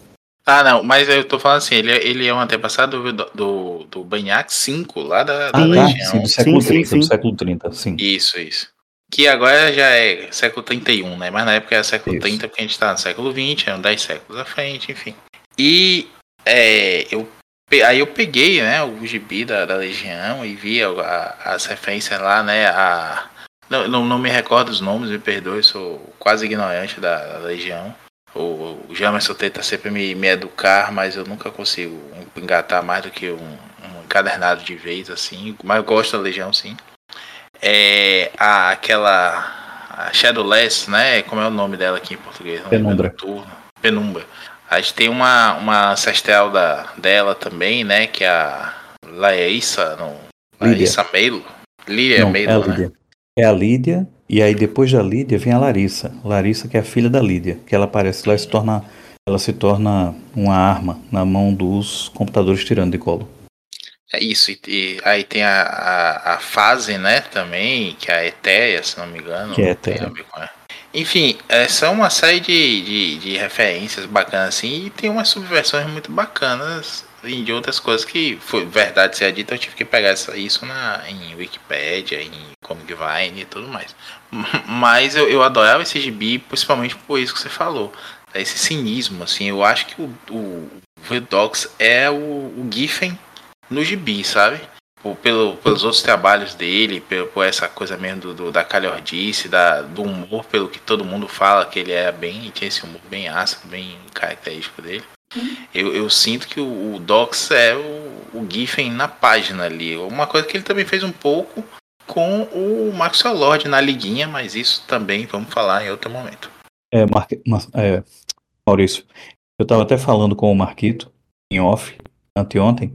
Ah, não, mas eu tô falando assim, ele, é- ele é um antepassado do, do, do Banhac 5, lá da, da Ah, tá. Legião. Sim, do século Sim, 30, sim, do sim. século 30, sim. Isso, isso. Que agora já é século 31, né? Mas na época era século Isso. 30, porque a gente tá no século 20, eram 10 séculos à frente, enfim. E é, eu, aí eu peguei, né, o gibi da, da Legião e vi a- a- as referências lá, né, a... Não, não, não me recordo os nomes, me perdoe, sou quase ignorante da, da Legião. O, o Jamerson tenta sempre me, me educar, mas eu nunca consigo engatar mais do que um, um encadernado de vez, assim. Mas eu gosto da Legião, sim é a, aquela a Shadowless, né? Como é o nome dela aqui em português? Penumbra. Penumbra. A gente tem uma, uma ancestral da, dela também, né? Que é a Laísa, não. Lídia. Laísa Meilo. Lídia Não, Meilo, é a né? Lídia. É a Lídia, e aí depois da Lídia vem a Larissa. Larissa, que é a filha da Lídia, que ela aparece lá e se torna, ela se torna uma arma na mão dos computadores tirando de colo. É isso. E, e aí tem a, a, a fase, né? Também, que é a Etéia, se não me engano. Que é não tem Etéia. a ver com ela. Enfim, é, são uma série de, de, de referências bacanas assim e tem umas subversões muito bacanas e de outras coisas que foi verdade ser dita, eu tive que pegar isso na, em Wikipedia, em Comic Vine e tudo mais. Mas eu, eu adorava esse gibi, principalmente por isso que você falou. Esse cinismo, assim, eu acho que o, o Redox é o, o Giffen no gibi, sabe? Por, pelo, pelos outros trabalhos dele, pelo, por essa coisa mesmo do, do- da calhordice, da, do humor, pelo que todo mundo fala, que ele era bem, tinha esse humor bem ácido, bem característico dele. Eu, eu sinto que o, o Dox é o, o Giffen na página ali. Uma coisa que ele também fez um pouco com o Maxwell Lord na liguinha, mas isso também vamos falar em outro momento. É, Mar- é, Maurício, eu estava até falando com o Marquito, em off, anteontem,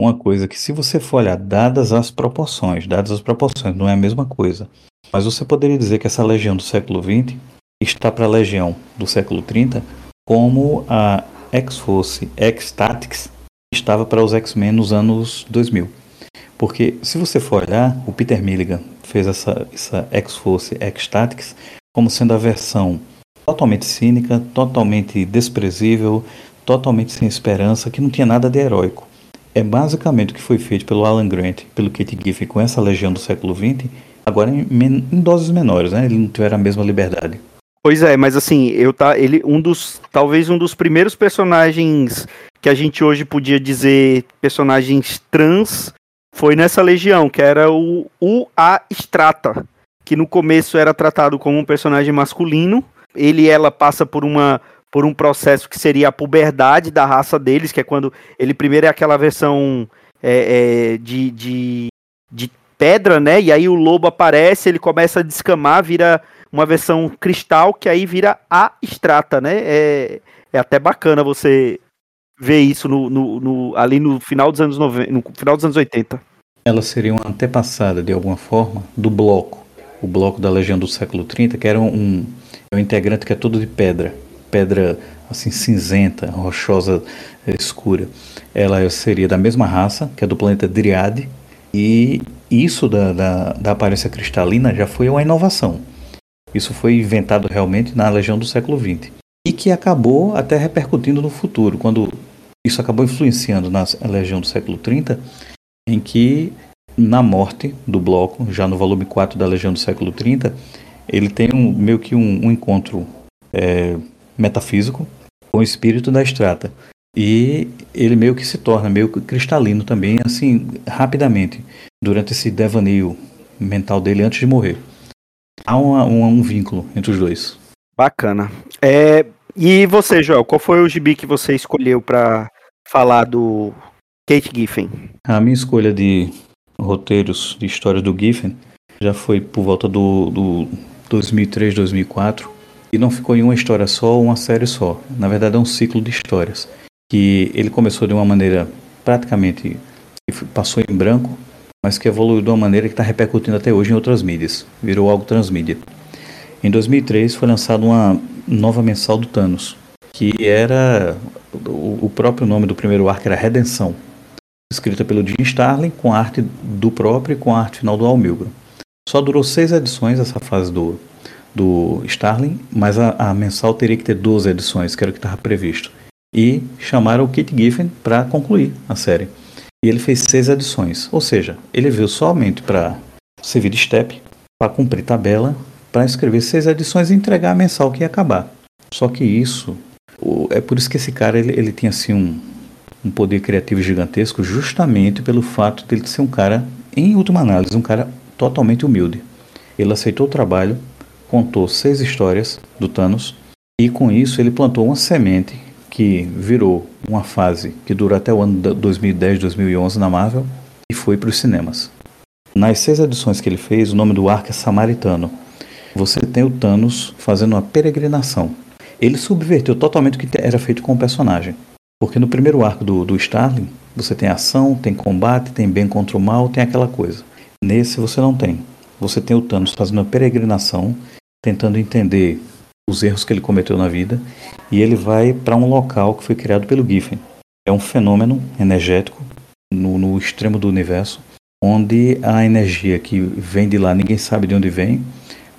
uma coisa que se você for olhar, dadas as proporções, dadas as proporções, não é a mesma coisa, mas você poderia dizer que essa legião do século XX está para a legião do século 30 como a X-Force X-Tactics estava para os X-Men nos anos 2000. Porque se você for olhar, o Peter Milligan fez essa, essa X-Force X-Tactics como sendo a versão totalmente cínica, totalmente desprezível, totalmente sem esperança, que não tinha nada de heróico. É basicamente o que foi feito pelo Alan Grant, pelo Kate Giffen com essa legião do século XX, agora em, em doses menores, né? Ele não tiver a mesma liberdade. Pois é, mas assim, eu tá, ele um dos talvez um dos primeiros personagens que a gente hoje podia dizer personagens trans foi nessa legião, que era o, o A Strata, que no começo era tratado como um personagem masculino. Ele ela passa por uma por um processo que seria a puberdade da raça deles, que é quando ele primeiro é aquela versão é, é, de, de, de pedra, né? E aí o lobo aparece, ele começa a descamar, vira uma versão cristal que aí vira a extrata, né? É, é até bacana você ver isso no, no- no- ali no final dos anos 90, no final dos anos 80. Ela seria uma antepassada, de alguma forma, do bloco. O bloco da Legião do século 30, que era um, um integrante que é todo de pedra. Pedra, assim, cinzenta, rochosa, eh, escura. Ela seria da mesma raça, que é do planeta Dryade. E isso da, da, da aparência cristalina já foi uma inovação. Isso foi inventado realmente na Legião do século XX. E que acabou até repercutindo no futuro, quando isso acabou influenciando na Legião do século 30, em que na morte do bloco, já no volume 4 da Legião do século 30, ele tem um, meio que um, um encontro é, metafísico com o espírito da Estrata. E ele meio que se torna meio cristalino também, assim, rapidamente, durante esse devaneio mental dele antes de morrer. Há uma- uma- um vínculo entre os dois. Bacana. É, e você, Joel, qual foi o gibi que você escolheu pra falar do Kate Giffen? A minha escolha de roteiros de histórias do Giffen já foi por volta do, do 2003, 2004 e não ficou em uma história só ou uma série só. Na verdade é um ciclo de histórias que ele começou de uma maneira praticamente passou em branco, mas que evoluiu de uma maneira que está repercutindo até hoje em outras mídias. Virou algo transmídia. Em 2003 foi lançada uma nova mensal do Thanos, que era o, próprio nome do primeiro arco era Redenção escrita pelo Jim Starlin, com a arte do próprio e com a arte final do Al Milgrom. Só durou seis edições essa fase do, do Starlin, mas a, a mensal teria que ter 12 edições, que era o que estava previsto. e chamaram o Kit Giffen para concluir a série. E ele fez seis edições, ou seja, ele veio somente para servir de step, para cumprir tabela, para escrever seis edições e entregar a mensal que ia acabar. Só que isso, é por isso que esse cara ele, ele tinha assim um, um poder criativo gigantesco, justamente pelo fato de ele ser um cara, em última análise, um cara totalmente humilde. Ele aceitou o trabalho, contou seis histórias do Thanos e com isso ele plantou uma semente que virou uma fase que durou até o ano 2010, 2011 na Marvel e foi para os cinemas. Nas seis edições que ele fez, o nome do arco é Samaritano. Você tem o Thanos fazendo uma peregrinação. Ele subverteu totalmente o que era feito com o personagem. Porque no primeiro arco do, do Starling, você tem ação, tem combate, tem bem contra o mal, tem aquela coisa. Nesse você não tem. Você tem o Thanos fazendo uma peregrinação, tentando entender os erros que ele cometeu na vida, e ele vai para um local que foi criado pelo Giffen. É um fenômeno energético no, no extremo do universo, onde a energia que vem de lá ninguém sabe de onde vem,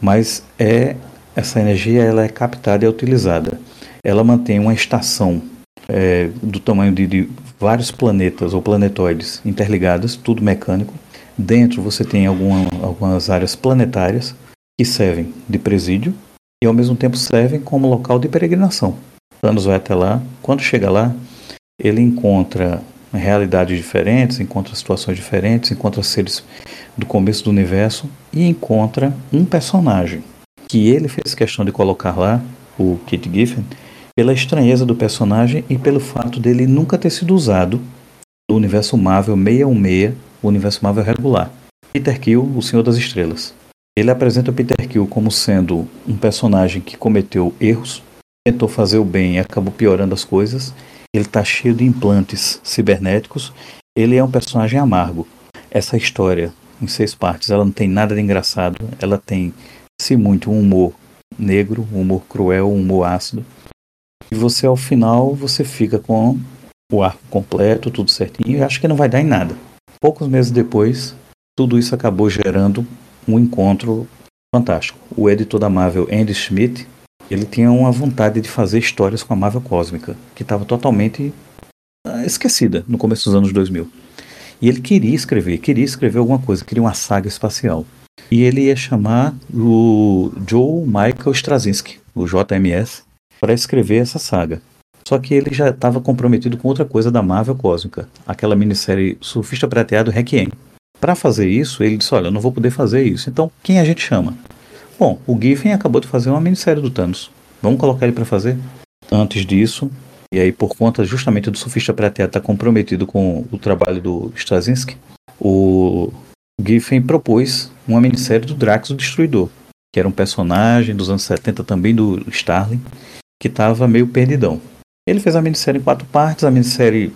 mas é essa energia ela é captada e é utilizada. Ela mantém uma estação é, do tamanho de, de, vários planetas ou planetoides interligados, tudo mecânico. Dentro você tem alguma, algumas áreas planetárias que servem de presídio e ao mesmo tempo servem como local de peregrinação. Thanos vai até lá, quando chega lá, ele encontra realidades diferentes, encontra situações diferentes, encontra seres do começo do universo e encontra um personagem que ele fez questão de colocar lá, o Kit Giffen, pela estranheza do personagem e pelo fato dele nunca ter sido usado no universo Marvel 616, o universo Marvel regular. Peter Kill, o Senhor das Estrelas. Ele apresenta Peter Kill como sendo um personagem que cometeu erros, tentou fazer o bem e acabou piorando as coisas. Ele está cheio de implantes cibernéticos. Ele é um personagem amargo. Essa história, em seis partes, ela não tem nada de engraçado. Ela tem, se muito, um humor negro, um humor cruel, um humor ácido. E você, ao final, você fica com o arco completo, tudo certinho, e acho que não vai dar em nada. Poucos meses depois, tudo isso acabou gerando um encontro fantástico. O editor da Marvel, Andy Schmidt, ele tinha uma vontade de fazer histórias com a Marvel Cósmica, que estava totalmente ah, esquecida no começo dos anos 2000. E ele queria escrever, queria escrever alguma coisa, queria uma saga espacial. E ele ia chamar o Joe Michael Straczynski, o JMS, para escrever essa saga. Só que ele já estava comprometido com outra coisa da Marvel Cósmica, aquela minissérie Surfista Prateado Requiem, para fazer isso, ele disse: Olha, eu não vou poder fazer isso. Então, quem a gente chama? Bom, o Giffen acabou de fazer uma minissérie do Thanos. Vamos colocar ele para fazer? Antes disso, e aí por conta justamente do Sufista Prateado estar comprometido com o trabalho do Straczynski, o Giffen propôs uma minissérie do Drax o Destruidor, que era um personagem dos anos 70 também do Starling, que estava meio perdidão. Ele fez a minissérie em quatro partes, a minissérie...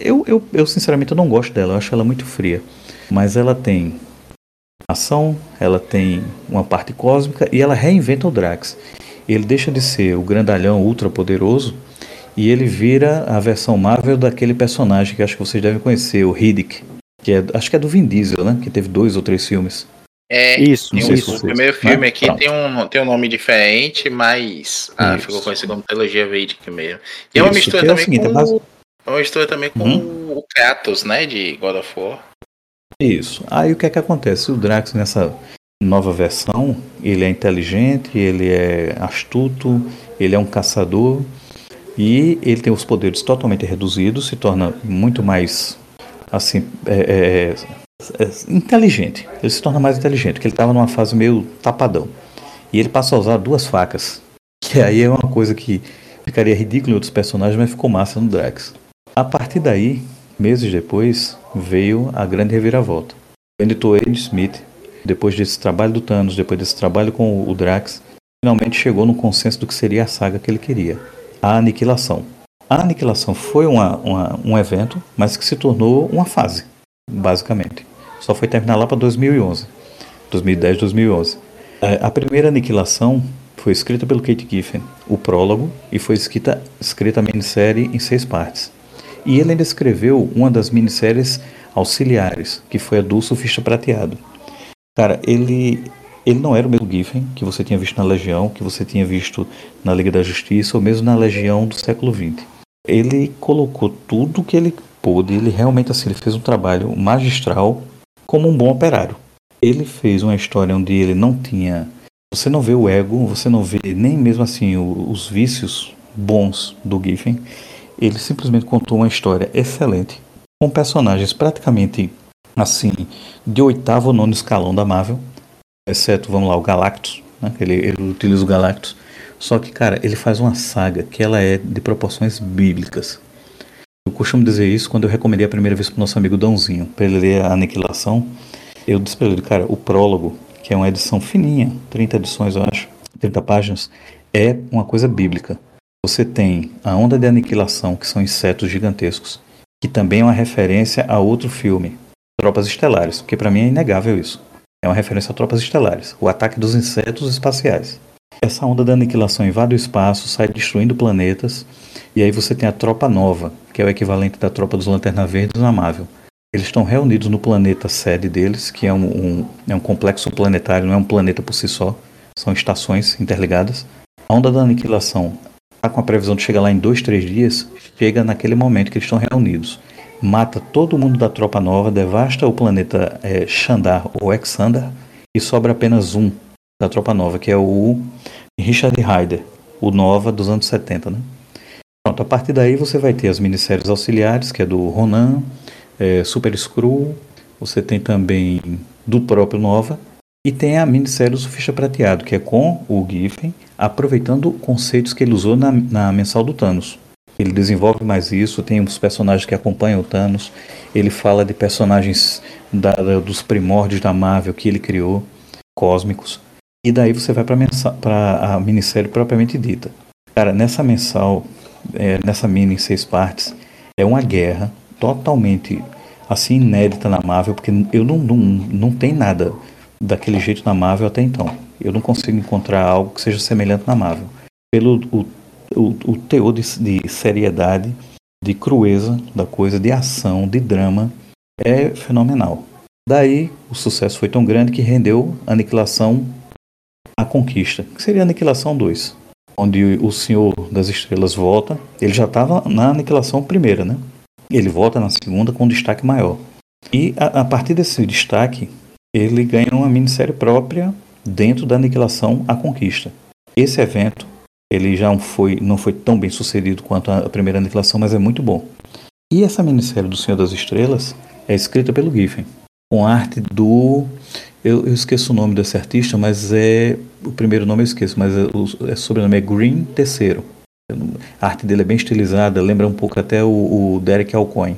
Eu, eu, eu sinceramente não gosto dela, eu acho ela muito fria mas ela tem ação, ela tem uma parte cósmica e ela reinventa o Drax. Ele deixa de ser o grandalhão ultra poderoso e ele vira a versão Marvel daquele personagem que acho que vocês devem conhecer, o Riddick, que é, acho que é do Vin Diesel, né? Que teve dois ou três filmes. É, isso, tem um, isso. O primeiro filme aqui tem um, tem um nome diferente, mas ah, ficou conhecido como trilogia Vedic mesmo. E é uma mistura também é seguinte, com, é uma mistura também com uhum. o Kratos, né, de God of War. Isso. Aí o que é que acontece? O Drax nessa nova versão, ele é inteligente, ele é astuto, ele é um caçador e ele tem os poderes totalmente reduzidos, se torna muito mais assim é, é, é, inteligente. Ele se torna mais inteligente, porque ele estava numa fase meio tapadão. E ele passa a usar duas facas, que aí é uma coisa que ficaria ridículo em outros personagens, mas ficou massa no Drax. A partir daí, Meses depois, veio a grande reviravolta. O editor Ed Smith, depois desse trabalho do Thanos, depois desse trabalho com o Drax, finalmente chegou no consenso do que seria a saga que ele queria: a Aniquilação. A Aniquilação foi uma, uma, um evento, mas que se tornou uma fase, basicamente. Só foi terminar lá para 2011, 2010, 2011. A primeira Aniquilação foi escrita pelo Kate Giffen, o prólogo, e foi escrita, escrita a minissérie em seis partes. E ele ainda escreveu uma das minisséries auxiliares, que foi a do Surfista Prateado. Cara, ele, ele não era o mesmo Giffen que você tinha visto na Legião, que você tinha visto na Liga da Justiça, ou mesmo na Legião do século XX. ele colocou tudo que ele pôde, ele realmente assim, ele fez um trabalho magistral como um bom operário. Ele fez uma história onde ele não tinha, você não vê o ego, você não vê nem mesmo assim os vícios bons do Giffen. Ele simplesmente contou uma história excelente com personagens praticamente assim de oitavo ou nono escalão da Marvel, exceto vamos lá o Galactus, né? ele, ele utiliza o Galactus. Só que cara, ele faz uma saga que ela é de proporções bíblicas. Eu costumo dizer isso quando eu recomendei a primeira vez para o nosso amigo Dãozinho, para ele ler a Aniquilação. Eu disse para ele, cara, o prólogo, que é uma edição fininha, 30 edições eu acho, 30 páginas, é uma coisa bíblica. Você tem a onda de aniquilação, que são insetos gigantescos, que também é uma referência a outro filme, Tropas Estelares, porque para mim é inegável isso. É uma referência a Tropas Estelares, o ataque dos insetos espaciais. Essa onda da aniquilação invade o espaço, sai destruindo planetas, e aí você tem a Tropa Nova, que é o equivalente da Tropa dos Lanterna Verdes na Marvel. Eles estão reunidos no planeta sede deles, que é um, um, é um complexo planetário, não é um planeta por si só, são estações interligadas. A onda da aniquilação está com a previsão de chegar lá em dois, três dias, chega naquele momento que eles estão reunidos. Mata todo mundo da Tropa Nova, devasta o planeta é, Xandar ou Exandar, e sobra apenas um da Tropa Nova, que é o Richard Ryder, o Nova dos anos 70, né? Pronto, a partir daí você vai ter as minisséries auxiliares, que é do Ronan, é, Super Screw, você tem também do próprio Nova, e tem a minissérie do Ficha Prateado, que é com o Giffen, aproveitando conceitos que ele usou na, na mensal do Thanos. Ele desenvolve mais isso, tem os personagens que acompanham o Thanos, ele fala de personagens da, da, dos primórdios da Marvel que ele criou, cósmicos. E daí você vai para a minissérie propriamente dita. Cara, nessa mensal, é, nessa mini em seis partes, é uma guerra totalmente assim inédita na Marvel, porque eu não, não, não tem nada daquele jeito na Marvel até então. Eu não consigo encontrar algo que seja semelhante na Marvel. Pelo o, o, o teor de, de seriedade, de crueza da coisa, de ação, de drama, é fenomenal. Daí o sucesso foi tão grande que rendeu Aniquilação a Conquista, que seria Aniquilação 2, onde o Senhor das Estrelas volta. Ele já estava na Aniquilação primeira, né? Ele volta na segunda com destaque maior. E a, a partir desse destaque, ele ganha uma minissérie própria dentro da Aniquilação a Conquista. Esse evento ele já foi, não foi tão bem sucedido quanto a primeira Aniquilação, mas é muito bom. E essa minissérie do Senhor das Estrelas é escrita pelo Giffen, com arte do eu, eu, esqueço o nome desse artista, mas é. O primeiro nome eu esqueço, mas é, o é, sobrenome é Green Terceiro. A arte dele é bem estilizada, lembra um pouco até o, o Derek Alcoin.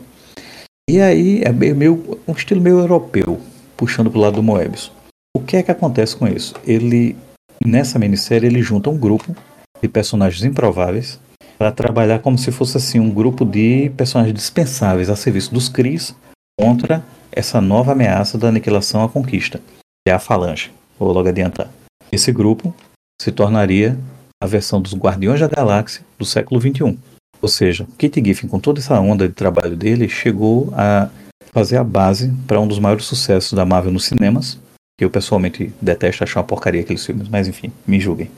E aí é meio, um estilo meio europeu, puxando para o lado do Moebius. O que é que acontece com isso? Ele, nessa minissérie, ele junta um grupo de personagens improváveis para trabalhar como se fosse assim um grupo de personagens dispensáveis a serviço dos Cris contra essa nova ameaça da aniquilação à conquista, que é a Falange. Vou logo adiantar. Esse grupo se tornaria a versão dos Guardiões da Galáxia do século XXI. Ou seja, Kit Giffen, com toda essa onda de trabalho dele, chegou a fazer a base para um dos maiores sucessos da Marvel nos cinemas, que eu pessoalmente detesto achar uma porcaria aqueles filmes, mas enfim, me julguem.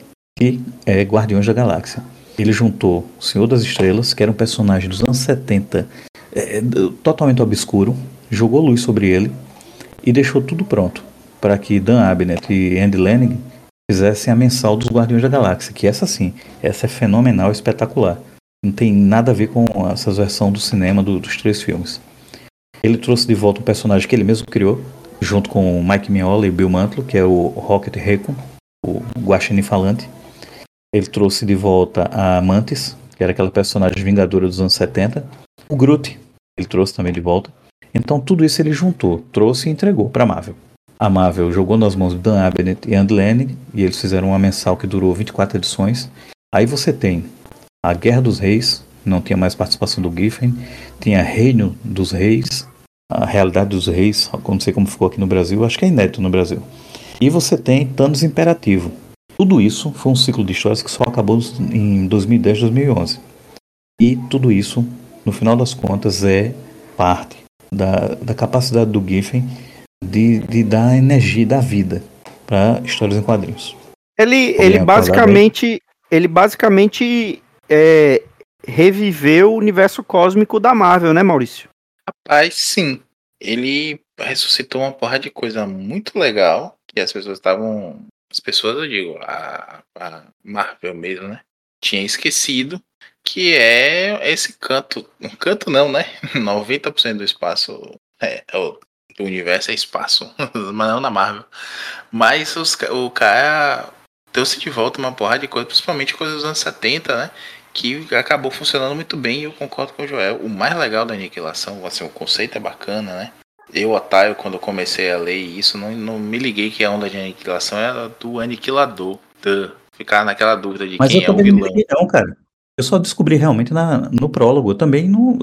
Que é Guardiões da Galáxia. Ele juntou o Senhor das Estrelas, que era um personagem dos anos 70, é, totalmente obscuro, jogou luz sobre ele e deixou tudo pronto para que Dan Abnett e Andy Lanning fizessem a mensal dos Guardiões da Galáxia, que essa sim, essa é fenomenal, espetacular. Não tem nada a ver com essa versão do cinema do, dos três filmes. Ele trouxe de volta um personagem que ele mesmo criou, junto com Mike Mignola e Bill Mantlo, que é o Rocket Raccoon, o Guaxinim Falante. Ele trouxe de volta a Mantis, que era aquela personagem vingadora dos anos 70. O Groot, ele trouxe também de volta. Então tudo isso ele juntou, trouxe e entregou para Marvel. A Marvel jogou nas mãos de Dan Abnett e Andy Lanning e eles fizeram uma mensal que durou 24 edições. Aí você tem a Guerra dos Reis, não tinha mais participação do Giffen, tinha Reino dos Reis, a Realidade dos Reis, não sei como ficou aqui no Brasil, acho que é inédito no Brasil. E você tem Thanos Imperativo. Tudo isso foi um ciclo de histórias que só acabou em 2010, 2011. E tudo isso, no final das contas, é parte da, da capacidade do Giffen de, de dar energia da vida para histórias em quadrinhos. Ele, ele basicamente, ele basicamente é, reviveu o universo cósmico da Marvel, né, Maurício? Rapaz, sim. Ele ressuscitou uma porra de coisa muito legal que as pessoas estavam. As pessoas, eu digo, a, a Marvel mesmo, né? Tinha esquecido que é esse canto. Um canto não, né? 90% do espaço. É, é do universo é espaço. mas não na Marvel. Mas os, o cara trouxe de volta uma porrada de coisa, principalmente coisas dos anos 70, né? Que acabou funcionando muito bem e eu concordo com o Joel. O mais legal da aniquilação, assim, o conceito é bacana, né? Eu, otário, quando comecei a ler isso, não, não me liguei que a onda de aniquilação era do aniquilador. Ficar naquela dúvida de Mas quem é o vilão. liguei, não, cara. Eu só descobri realmente na, no prólogo. Eu também não.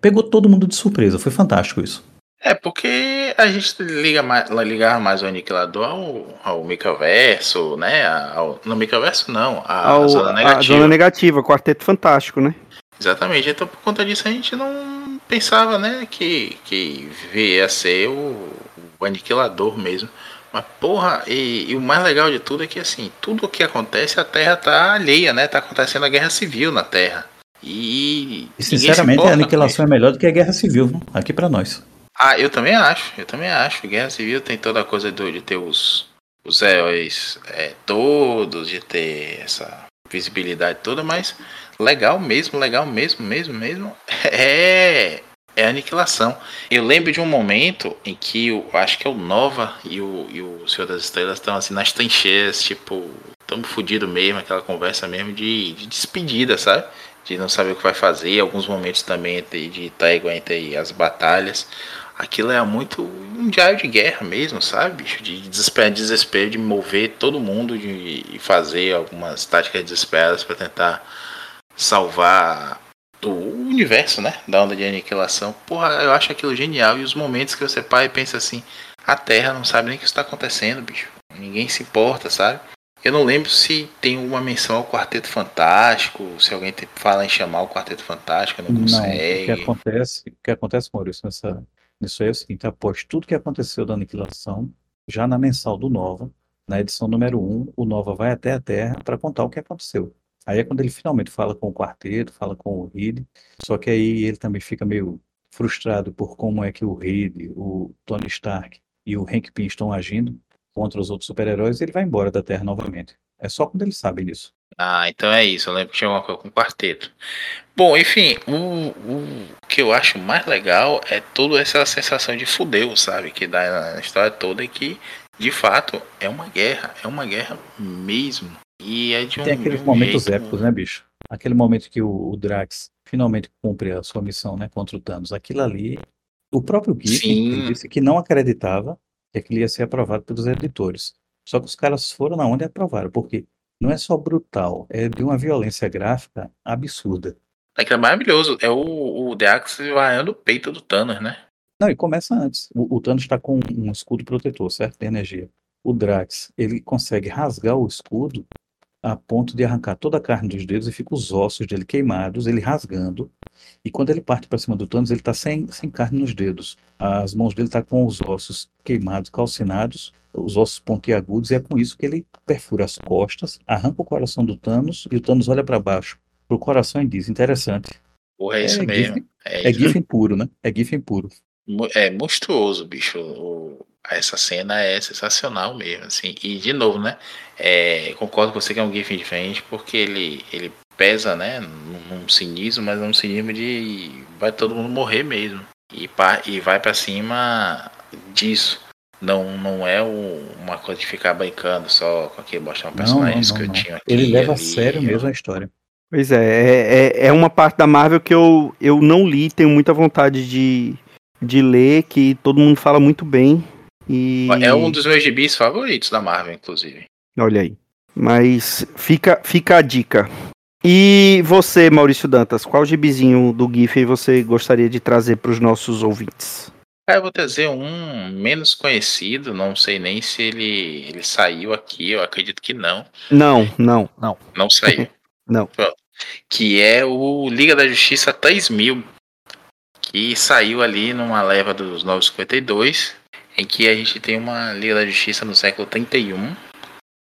Pegou todo mundo de surpresa. Foi fantástico isso. É, porque a gente liga mais, ligava mais o aniquilador ao, ao microverso, né? Ao, no microverso não, a Ao- zona A negativa. Zona Negativa, Quarteto Fantástico, né? Exatamente, então por conta disso a gente não pensava, né, que, que ia ser o, o aniquilador mesmo. Mas porra, e, e o mais legal de tudo é que assim, tudo o que acontece, a Terra tá alheia, né? Tá acontecendo a guerra civil na Terra. E, E se sinceramente, a aniquilação é melhor do que a guerra civil, viu? aqui pra nós. Ah, eu também acho, eu também acho. Guerra Civil tem toda a coisa do, de ter os, os heróis é, todos, de ter essa visibilidade toda, mas legal mesmo, legal mesmo, mesmo, mesmo, é, é aniquilação. Eu lembro de um momento em que eu acho que é o Nova e o, e o Senhor das Estrelas estão assim nas trincheiras, tipo, tamo fudido mesmo, aquela conversa mesmo de, de despedida, sabe? De não saber o que vai fazer, alguns momentos também entre- de trégua entre as batalhas. Aquilo é muito um diário de guerra mesmo, sabe, bicho? De desespero, desespero de mover todo mundo e fazer algumas táticas desesperadas para tentar salvar o universo, né? Da onda de aniquilação. Porra, eu acho aquilo genial. E os momentos que você para e pensa assim: a Terra não sabe nem o que está acontecendo, bicho. Ninguém se importa, sabe? Eu não lembro se tem uma menção ao Quarteto Fantástico, se alguém fala em chamar o Quarteto Fantástico, não Não, o que consegue. acontece, o que acontece, Maurício, nessa, nisso aí é o seguinte, após tudo que aconteceu da aniquilação, já na mensal do Nova, na edição número 1, o Nova vai até a Terra para contar o que aconteceu. Aí é quando ele finalmente fala com o quarteto, fala com o Reed, só que aí ele também fica meio frustrado por como é que o Reed, o Tony Stark e o Hank Pym estão agindo contra os outros super-heróis ele vai embora da Terra novamente. É só quando ele sabe disso. Ah, então é isso. Eu lembro que tinha uma coisa com quarteto. Bom, enfim, o, o que eu acho mais legal é toda essa sensação de fudeu, sabe? Que dá na história toda e que, de fato, é uma guerra. É uma guerra mesmo. E é de um, Tem aqueles um momentos jeito- épicos, né, bicho? Aquele momento que o, o Drax finalmente cumpre a sua missão, né, contra o Thanos. Aquilo ali, o próprio ele disse que não acreditava que aquilo ia ser aprovado pelos editores. Só que os caras foram na onda e aprovaram, porque não é só brutal, é de uma violência gráfica absurda. Aquilo é maravilhoso. É o, o Deax vaiando o peito do Thanos, né? Não, e começa antes. O, o Thanos está com um escudo protetor, certo? De energia. O Drax, ele consegue rasgar o escudo a ponto de arrancar toda a carne dos dedos e fica os ossos dele queimados, ele rasgando. E quando ele parte para cima do Thanos, ele está sem, sem carne nos dedos. As mãos dele estão com os ossos queimados, calcinados, os ossos pontiagudos, e é com isso que ele perfura as costas, arranca o coração do Thanos, e o Thanos olha para baixo pro coração e diz: interessante. Porra, é isso É mesmo. Giffen- É, É isso. Giffen puro, né? É Giffen puro. É monstruoso, bicho. O- essa cena é sensacional mesmo, assim. E de novo, né? É, concordo com você que é um GIF diferente, porque ele, ele pesa, né? Num, cinismo, mas é um cinismo de vai todo mundo morrer mesmo. E, pa- e vai pra cima disso. Não, não é o- uma coisa de ficar brincando só com aquele mostrar um Não, personagem não, não, escrotinho não. aqui. Ele leva a ali, sério ó. mesmo a história. Pois é, é, é, é uma parte da Marvel que eu, eu não li, tenho muita vontade de, de ler, que todo mundo fala muito bem. E É um dos meus gibis favoritos da Marvel, inclusive. olha aí. Mas fica, fica a dica. E você, Maurício Dantas, qual gibizinho do GIF você gostaria de trazer para os nossos ouvintes? Ah, eu vou trazer um menos conhecido, não sei nem se ele, ele saiu aqui, eu acredito que não. Não, não, não. Não saiu. Não. Pronto. Que é o Liga da Justiça 3000, que saiu ali numa leva dos 952, em que a gente tem uma Liga da Justiça no século 31,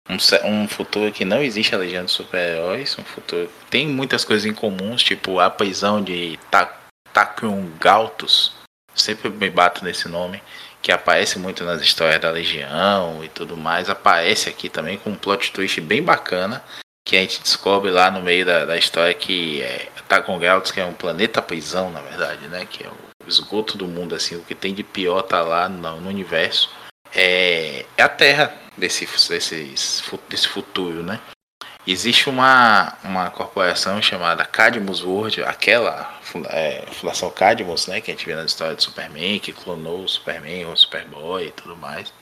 um, um futuro que não existe a legião de super-heróis, um futuro que tem muitas coisas em comuns, tipo a prisão de Ta Takyun Galtus, sempre me bato nesse nome, que aparece muito nas histórias da Legião e tudo mais, aparece aqui também com um plot twist bem bacana, que a gente descobre lá no meio da, da história que é, Takyun Galtus, que é um planeta prisão, na verdade, né, que é o esgoto do mundo, assim, o que tem de pior tá lá no, no universo, é, é a Terra desse, desse, desse futuro, né? Existe uma, uma corporação chamada Cadmus World, aquela é, Fundação Cadmus, né, que a gente vê na história do Superman, que clonou o Superman, o Superboy e tudo mais.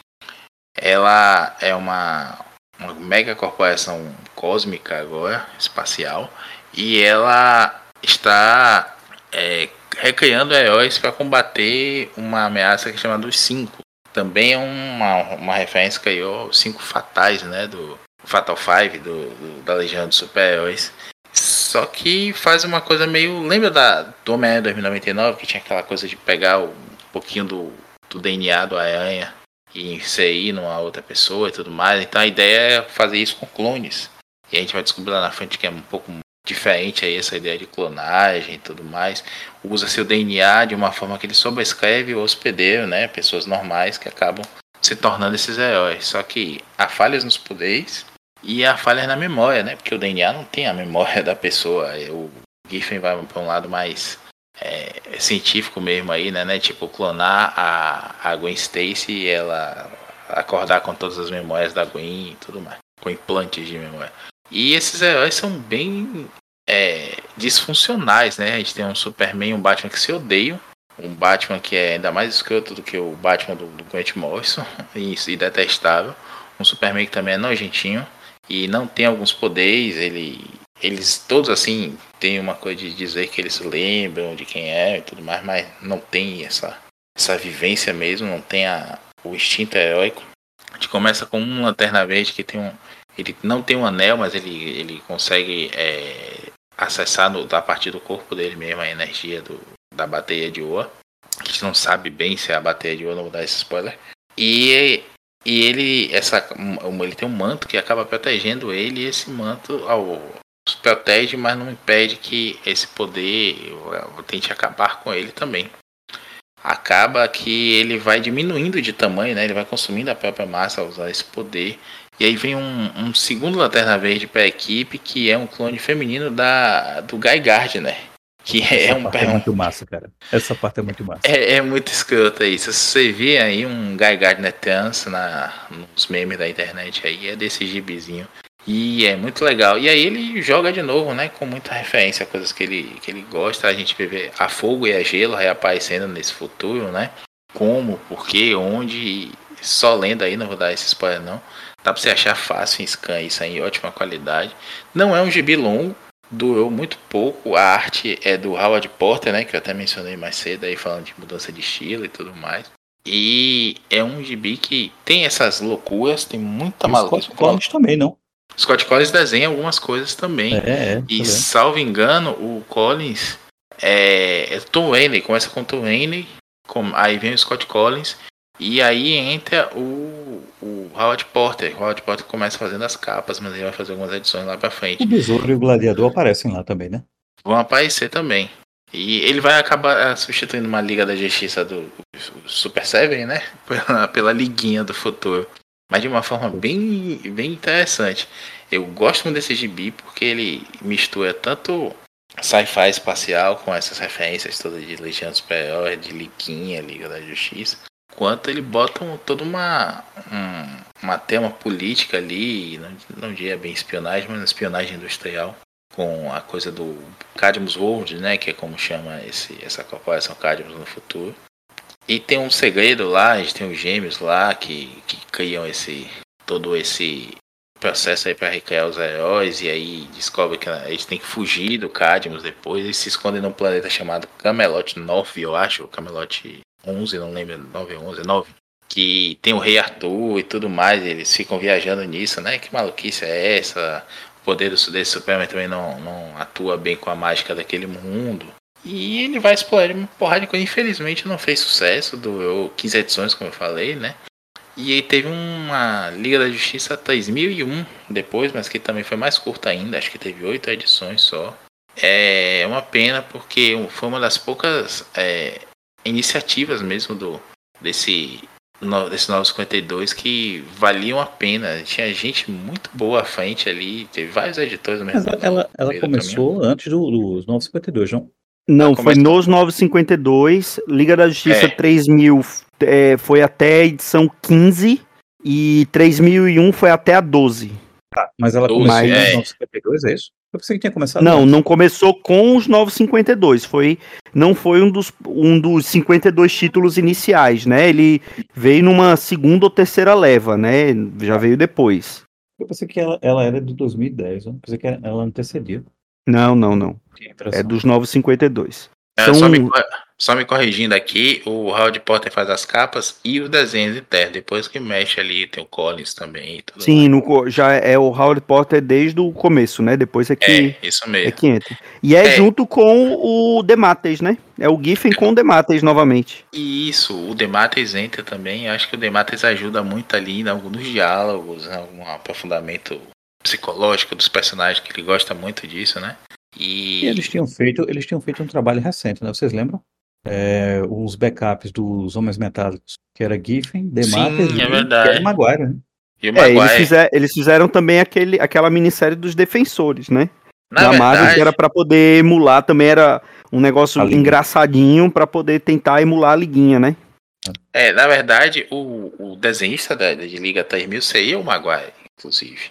Ela é uma, uma mega corporação cósmica agora, espacial, e ela está é, recriando heróis para combater uma ameaça que é chamada dos Cinco. Também é uma, uma referência que criou os Cinco Fatais, né, do Fatal Five, do, do- da Legião dos Super-Heróis. Só que faz uma coisa meio. Lembra da, do Homem-Aranha 2099, que tinha aquela coisa de pegar um pouquinho do, do DNA do Aranha e inserir numa outra pessoa e tudo mais? Então a ideia é fazer isso com clones. E a gente vai descobrir lá na frente que é um pouco diferente aí essa ideia de clonagem e tudo mais. Usa seu DNA de uma forma que ele sobrescreve o hospedeiro, né? Pessoas normais que acabam se tornando esses heróis. Só que há falhas nos poderes e há falhas na memória, né? Porque o DNA não tem a memória da pessoa. O Giffen vai para um lado mais é, científico mesmo aí, né? né? Tipo, clonar a, a Gwen Stacy e ela acordar com todas as memórias da Gwen e tudo mais. Com implantes de memória. E esses heróis são bem é, disfuncionais, né? A gente tem um Superman e um Batman que se odeiam. Um Batman que é ainda mais escroto do que o Batman do, do Grant Morrison e, e detestável. Um Superman que também é nojentinho e não tem alguns poderes. Ele, eles todos assim têm uma coisa de dizer que eles lembram de quem é e tudo mais, mas não tem essa, essa vivência mesmo, não tem a, o instinto heróico. A gente começa com um Lanterna Verde que tem um. Ele não tem um anel, mas ele, ele consegue é, acessar no, a partir do corpo dele mesmo a energia do, da bateria de ouro. A gente não sabe bem se é a bateria de ouro, não vou dar esse spoiler. E, e ele, essa, ele tem um manto que acaba protegendo ele, e esse manto ao, protege, mas não impede que esse poder tente acabar com ele também. Acaba que ele vai diminuindo de tamanho, né? Ele vai consumindo a própria massa ao usar esse poder. E aí vem um, um segundo Lanterna Verde para a equipe, que é um clone feminino da, do Guy Gardner. Que é Essa um, parte é muito massa, cara. Essa parte é muito massa. é, é muito escroto isso. Se você vê aí um Guy Gardner trans na, nos memes da internet aí, é desse gibizinho. E é muito legal. E aí ele joga de novo, né? Com muita referência a coisas que ele, que ele gosta. A gente vê a fogo e a gelo reaparecendo nesse futuro, né? Como, por quê, onde. Só lendo aí, não vou dar esse spoiler não. Dá pra você achar fácil em scan isso aí em ótima qualidade. Não é um gibi longo, durou muito pouco. A arte é do Howard Porter, né? Que eu até mencionei mais cedo aí, falando de mudança de estilo e tudo mais. E é um gibi que tem essas loucuras, tem muita maluquice. Collins também, não? Scott Collins desenha algumas coisas também. É, é. E tá salvo engano, o Collins é, é Tom Rainey, começa com Tom Rainey, com- aí vem o Scott Collins, e aí entra o, o Howard Porter. O Howard Porter começa fazendo as capas, mas ele vai fazer algumas edições lá pra frente. O Besouro e o Gladiador aparecem lá também, né? Vão aparecer também. E ele vai acabar ah, substituindo uma Liga da Justiça do do Super Seven, né? Pela, pela Liguinha do futuro. Mas de uma forma bem, bem interessante. Eu gosto muito desse gibi porque ele mistura tanto sci-fi espacial com essas referências todas de Legião Superior, de Liguinha, Liga da Justiça, quanto ele bota um- toda uma, um- uma tema política ali, não, não diria bem espionagem, mas espionagem industrial com a coisa do Cadmus World, né, que é como chama esse, essa corporação Cadmus no futuro. E tem um segredo lá, gente tem os gêmeos lá que, que criam esse todo esse processo aí para recriar os heróis e aí descobre que eles têm que fugir do Cadmus depois e se escondem num planeta chamado Camelot 9, eu acho, Camelot 11, não lembro, 9 ou 11, 9 que tem o Rei Arthur e tudo mais, eles ficam viajando nisso, né? Que maluquice é essa? O poder desse Superman também não, não atua bem com a mágica daquele mundo. E ele vai explorar uma porrada de coisa. Infelizmente não fez sucesso, durou 15 edições, como eu falei, né? E aí teve uma Liga da Justiça 3001 depois, mas que também foi mais curta ainda, acho que teve oito edições só. É uma pena porque foi uma das poucas é, iniciativas mesmo do desse desse 952 que valiam a pena. Tinha gente muito boa à frente ali, teve vários editores mesmo. Ela, ela começou antes do, dos 952, não? Não, foi nos 952, Liga da Justiça é. 3000 é, foi até a edição 15 e 3001 foi até a 12. Tá, mas ela 12, começou é. nos 952, é isso? Eu pensei que tinha começado. Não, antes. não começou com os 952. Foi, não foi um dos, um dos 52 títulos iniciais, né? Ele veio numa segunda ou terceira leva, né? Já veio depois. Eu pensei que ela, ela era de 2010. Eu pensei que ela antecedia. Não, não, não. É dos 952. É, São... só, me, só me corrigindo aqui, o Howard Potter faz as capas e os desenhos internos. Depois que mexe ali, tem o Collins também. Sim, no, já é o Howard Potter desde o começo, né? Depois é que, é, isso mesmo. É que entra. E é, é. junto com o Demates, né? É o Giffen com o Demates novamente. Isso, o Demates entra também. Acho que o Demates ajuda muito ali em alguns diálogos, em algum aprofundamento psicológico dos personagens, que ele gosta muito disso, né? E... e eles tinham feito, eles tinham feito um trabalho recente, né? Vocês lembram? é, os backups dos Homens Metálicos, que era Giffen, Demates Sim, é verdade. e Maguire, né? E o Maguire. É, eles, fizer, eles, fizeram também aquele, aquela minissérie dos Defensores, né? Na da Marvel, que era para poder emular, também era um negócio engraçadinho para poder tentar emular a liguinha, né? É, na verdade, o, o desenhista da, de Liga 3000 seria o Maguire, inclusive.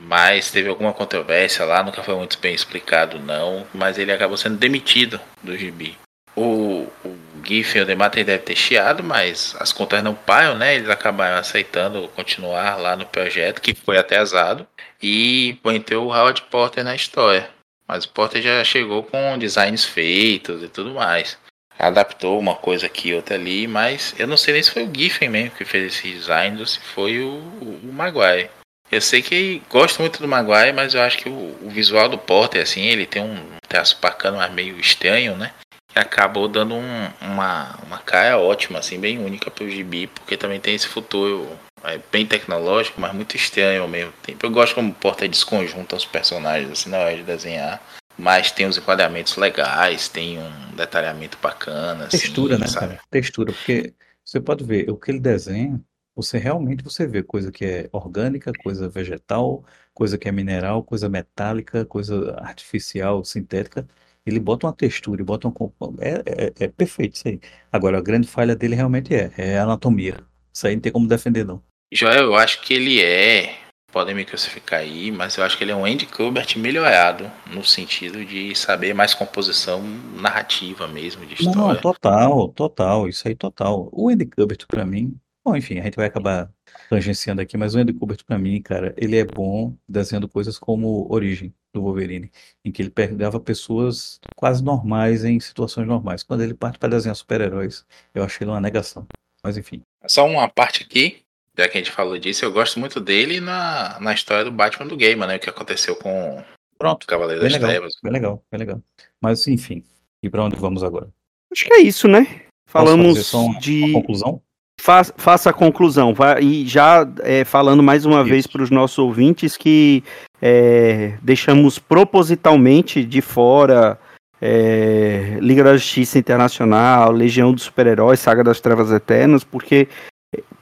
Mas teve alguma controvérsia lá, nunca foi muito bem explicado, não. Mas ele acabou sendo demitido do gibi. O, o Giffen e o Demater deve ter chiado, mas as contas não param, né? Eles acabaram aceitando continuar lá no projeto, que foi atrasado, e entrou o Howard Porter na história. Mas o Porter já chegou com designs feitos e tudo mais. Adaptou uma coisa aqui, outra ali, mas eu não sei nem se foi o Giffen mesmo que fez esse design ou se foi o, o, o Maguire. Eu sei que gosto muito do Maguire, mas eu acho que o, o visual do Porter, assim, ele tem um traço bacana, mas meio estranho, né? acabou dando um, uma, uma cara ótima, assim, bem única pro gibi, porque também tem esse futuro é, bem tecnológico, mas muito estranho ao mesmo tempo. Eu gosto como o Porta desconjunta os personagens assim na hora de desenhar. Mas tem os enquadramentos legais, tem um detalhamento bacana. Assim, Textura, assim, né, sabe? cara? Textura, porque você pode ver, o que ele desenha, você realmente você vê coisa que é orgânica, coisa vegetal, coisa que é mineral, coisa metálica, coisa artificial, sintética ele bota uma textura, bota um. É, é, é, perfeito isso aí. Agora, a grande falha dele realmente é, é a anatomia. Isso aí não tem como defender, não. Joel, eu acho que ele é. Podem me crucificar aí, mas eu acho que ele é um Andy Kubert melhorado, no sentido de saber mais composição narrativa mesmo, de história. Não, total, total, isso aí total. O Andy Kubert, para mim, bom, enfim, a gente vai acabar tangenciando aqui, mas o Andy Kubert, para mim, cara, ele é bom desenhando coisas como Origem do Wolverine, em que ele pegava pessoas quase normais em situações normais. Quando ele parte para desenhar super-heróis, eu achei ele uma negação. Mas enfim. Só uma parte aqui, já que a gente falou disso, eu gosto muito dele na, na história do Batman do Game, né? O que aconteceu com Pronto, o Cavaleiro das legal, Trevas. Bem legal, bem legal. Mas enfim, e para onde vamos agora? Acho que é isso, né? Falamos de. Uma conclusão? Faça, faça a conclusão. e já é, falando mais uma Isso. vez para os nossos ouvintes que é, deixamos propositalmente de fora é, Liga da Justiça Internacional, Legião dos Super-Heróis, Saga das Trevas Eternas, porque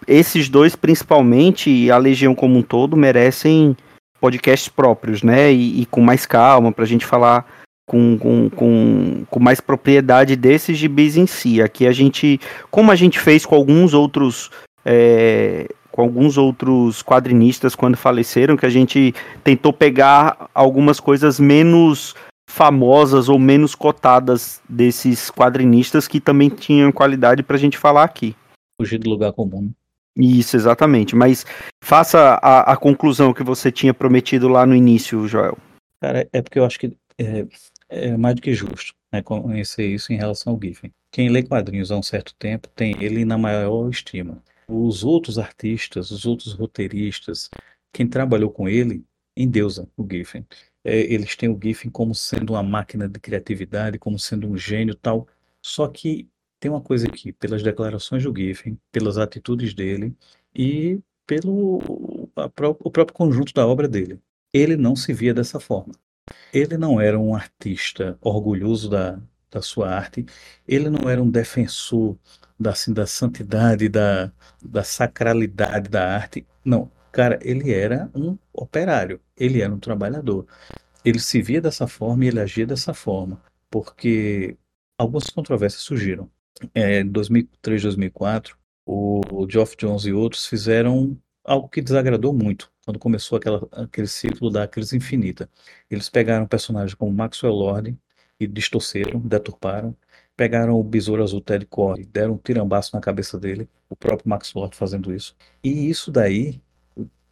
esses dois, principalmente, e a Legião como um todo, merecem podcasts próprios, né? E, e com mais calma, para a gente falar com, com, com, com mais propriedade desses gibis em si. Aqui a gente, como a gente fez com alguns outros. É, com alguns outros quadrinistas quando faleceram, que a gente tentou pegar algumas coisas menos famosas ou menos cotadas desses quadrinistas que também tinham qualidade para a gente falar aqui. Fugir do lugar comum. Isso, exatamente. Mas faça a, a conclusão que você tinha prometido lá no início, Joel. Cara, é porque eu acho que é, é mais do que justo né, conhecer isso em relação ao Giffen. Quem lê quadrinhos há um certo tempo tem ele na maior estima. Os outros artistas, os outros roteiristas, quem trabalhou com ele, endeusa o Giffen. É, eles têm o Giffen como sendo uma máquina de criatividade, como sendo um gênio tal. Só que tem uma coisa aqui, pelas declarações do Giffen, pelas atitudes dele, e pelo o próprio conjunto da obra dele. Ele não se via dessa forma. Ele não era um artista orgulhoso da, da sua arte, ele não era um defensor da, assim, da santidade, da, da sacralidade da arte. Não, cara, ele era um operário, ele era um trabalhador. Ele se via dessa forma e ele agia dessa forma, porque algumas controvérsias surgiram. É, em 2003, 2004, o Geoff Jones e outros fizeram algo que desagradou muito quando começou aquela, aquele ciclo da crise infinita. Eles pegaram personagens como Maxwell Lord e distorceram, deturparam. Pegaram o Besouro Azul Ted Core, deram um tirambaço na cabeça dele, o próprio Max Lord fazendo isso. E isso daí,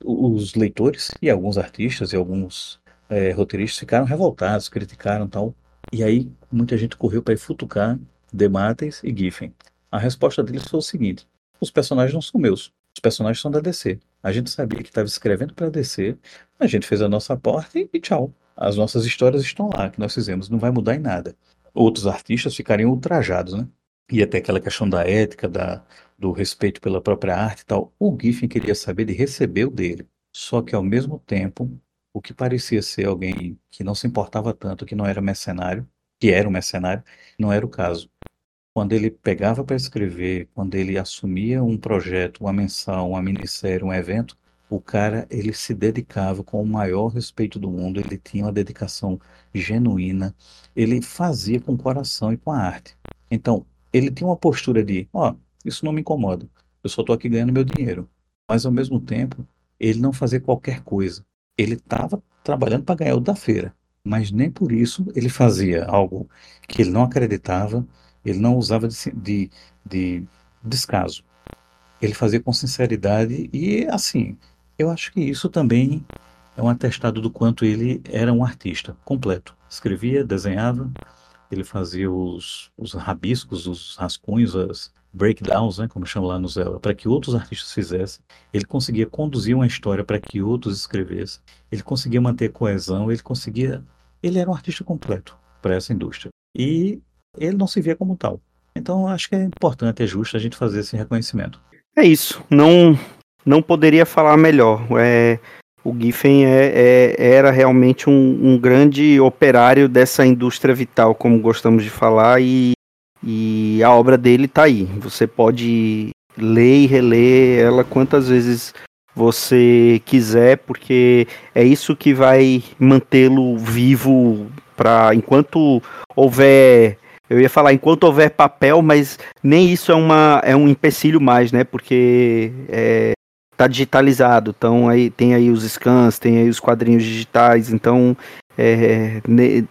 os leitores e alguns artistas e alguns é, roteiristas ficaram revoltados, criticaram tal. E aí muita gente correu para ir futucar Demates e Giffen. A resposta deles foi o seguinte: os personagens não são meus, os personagens são da DC. A gente sabia que estava escrevendo para DC, a gente fez a nossa parte e tchau. As nossas histórias estão lá, que nós fizemos, não vai mudar em nada. Outros artistas ficariam ultrajados, né? E até aquela questão da ética, da, do respeito pela própria arte e tal. O Giffen queria saber de receber o dele. Só que, ao mesmo tempo, o que parecia ser alguém que não se importava tanto, que não era mercenário, que era um mercenário, não era o caso. Quando ele pegava para escrever, quando ele assumia um projeto, uma mensal, uma minissérie, um evento, o cara ele se dedicava com o maior respeito do mundo, ele tinha uma dedicação genuína, ele fazia com o coração e com a arte. Então, ele tinha uma postura de, ó, oh, isso não me incomoda, eu só estou aqui ganhando meu dinheiro. Mas ao mesmo tempo, ele não fazia qualquer coisa. Ele estava trabalhando para ganhar o da feira, mas nem por isso ele fazia algo que ele não acreditava, ele não usava de, de, de descaso. Ele fazia com sinceridade e, assim, eu acho que isso também é um atestado do quanto ele era um artista completo. Escrevia, desenhava, ele fazia os, os rabiscos, os rascunhos, as breakdowns, né, como chama lá no Zelda, para que outros artistas fizessem. Ele conseguia conduzir uma história para que outros escrevessem. Ele conseguia manter coesão, ele conseguia. Ele era um artista completo para essa indústria. E ele não se via como tal. Então acho que é importante, é justo a gente fazer esse reconhecimento. É isso. Não, não poderia falar melhor. É, o Giffen é, é, era realmente um, um, grande operário dessa indústria vital, como gostamos de falar, e, e a obra dele está aí. Você pode ler e reler ela quantas vezes você quiser, porque é isso que vai mantê-lo vivo para enquanto houver eu ia falar enquanto houver papel, mas nem isso é, uma, é um empecilho mais, né? Porque é, tá digitalizado, então aí tem aí os scans, tem aí os quadrinhos digitais, então é, ne,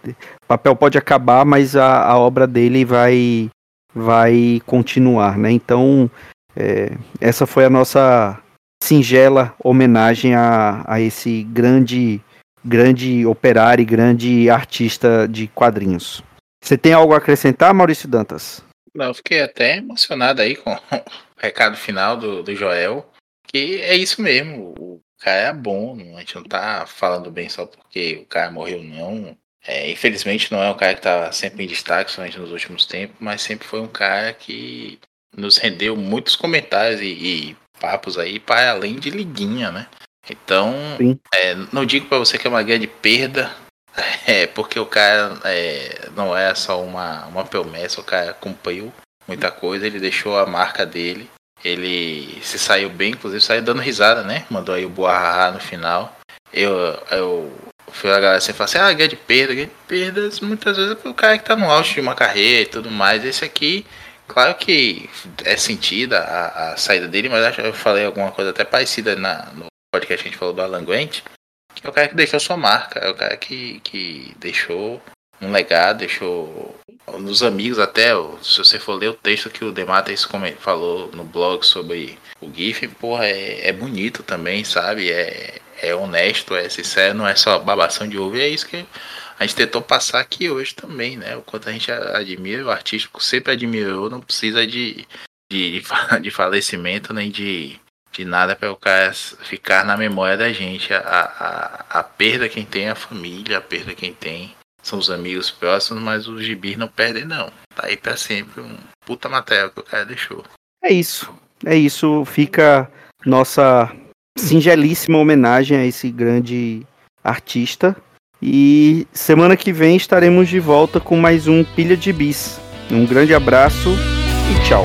papel pode acabar, mas a, a obra dele vai vai continuar, né? Então é, essa foi a nossa singela homenagem a, a esse grande grande operário e grande artista de quadrinhos. Você tem algo a acrescentar, Maurício Dantas? Não, eu fiquei até emocionado aí com o recado final do, do Joel. Que é isso mesmo, o cara é bom, a gente não tá falando bem só porque o cara morreu, não. É, infelizmente não é um cara que tá sempre em destaque, somente nos últimos tempos, mas sempre foi um cara que nos rendeu muitos comentários e, e papos aí para além de liguinha, né? Então, é, não digo para você que é uma grande perda, É, porque o cara é, não é só uma, uma promessa, o cara cumpriu muita coisa, ele deixou a marca dele. Ele se saiu bem, inclusive saiu dando risada, né? Mandou aí o Boarra no final. Eu, eu fui a galera assim e assim, ah, grande perda, grande perdas, muitas vezes é o cara que tá no auge de uma carreira e tudo mais. Esse aqui, claro que é sentida a, a saída dele, mas acho que eu falei alguma coisa até parecida na, no podcast que a gente falou do Alan é o cara que deixou sua marca, é o cara que, que deixou um legado, deixou nos amigos até, se você for ler o texto que o Demates falou no blog sobre o GIF, porra, é, é bonito também, sabe? É, é honesto, é sincero, não é só babação de ovo, é isso que a gente tentou passar aqui hoje também, né? O quanto a gente admira, o artístico sempre admirou, não precisa de, de, de falecimento nem de de nada para o cara ficar na memória da gente. A, a, a perda quem tem é a família, a perda quem tem são os amigos próximos, mas os gibis não perdem não. Tá aí para sempre um puta matéria que o cara deixou. É isso. É isso. Fica nossa singelíssima homenagem a esse grande artista. E semana que vem estaremos de volta com mais um Pilha de Bis. Um grande abraço e tchau.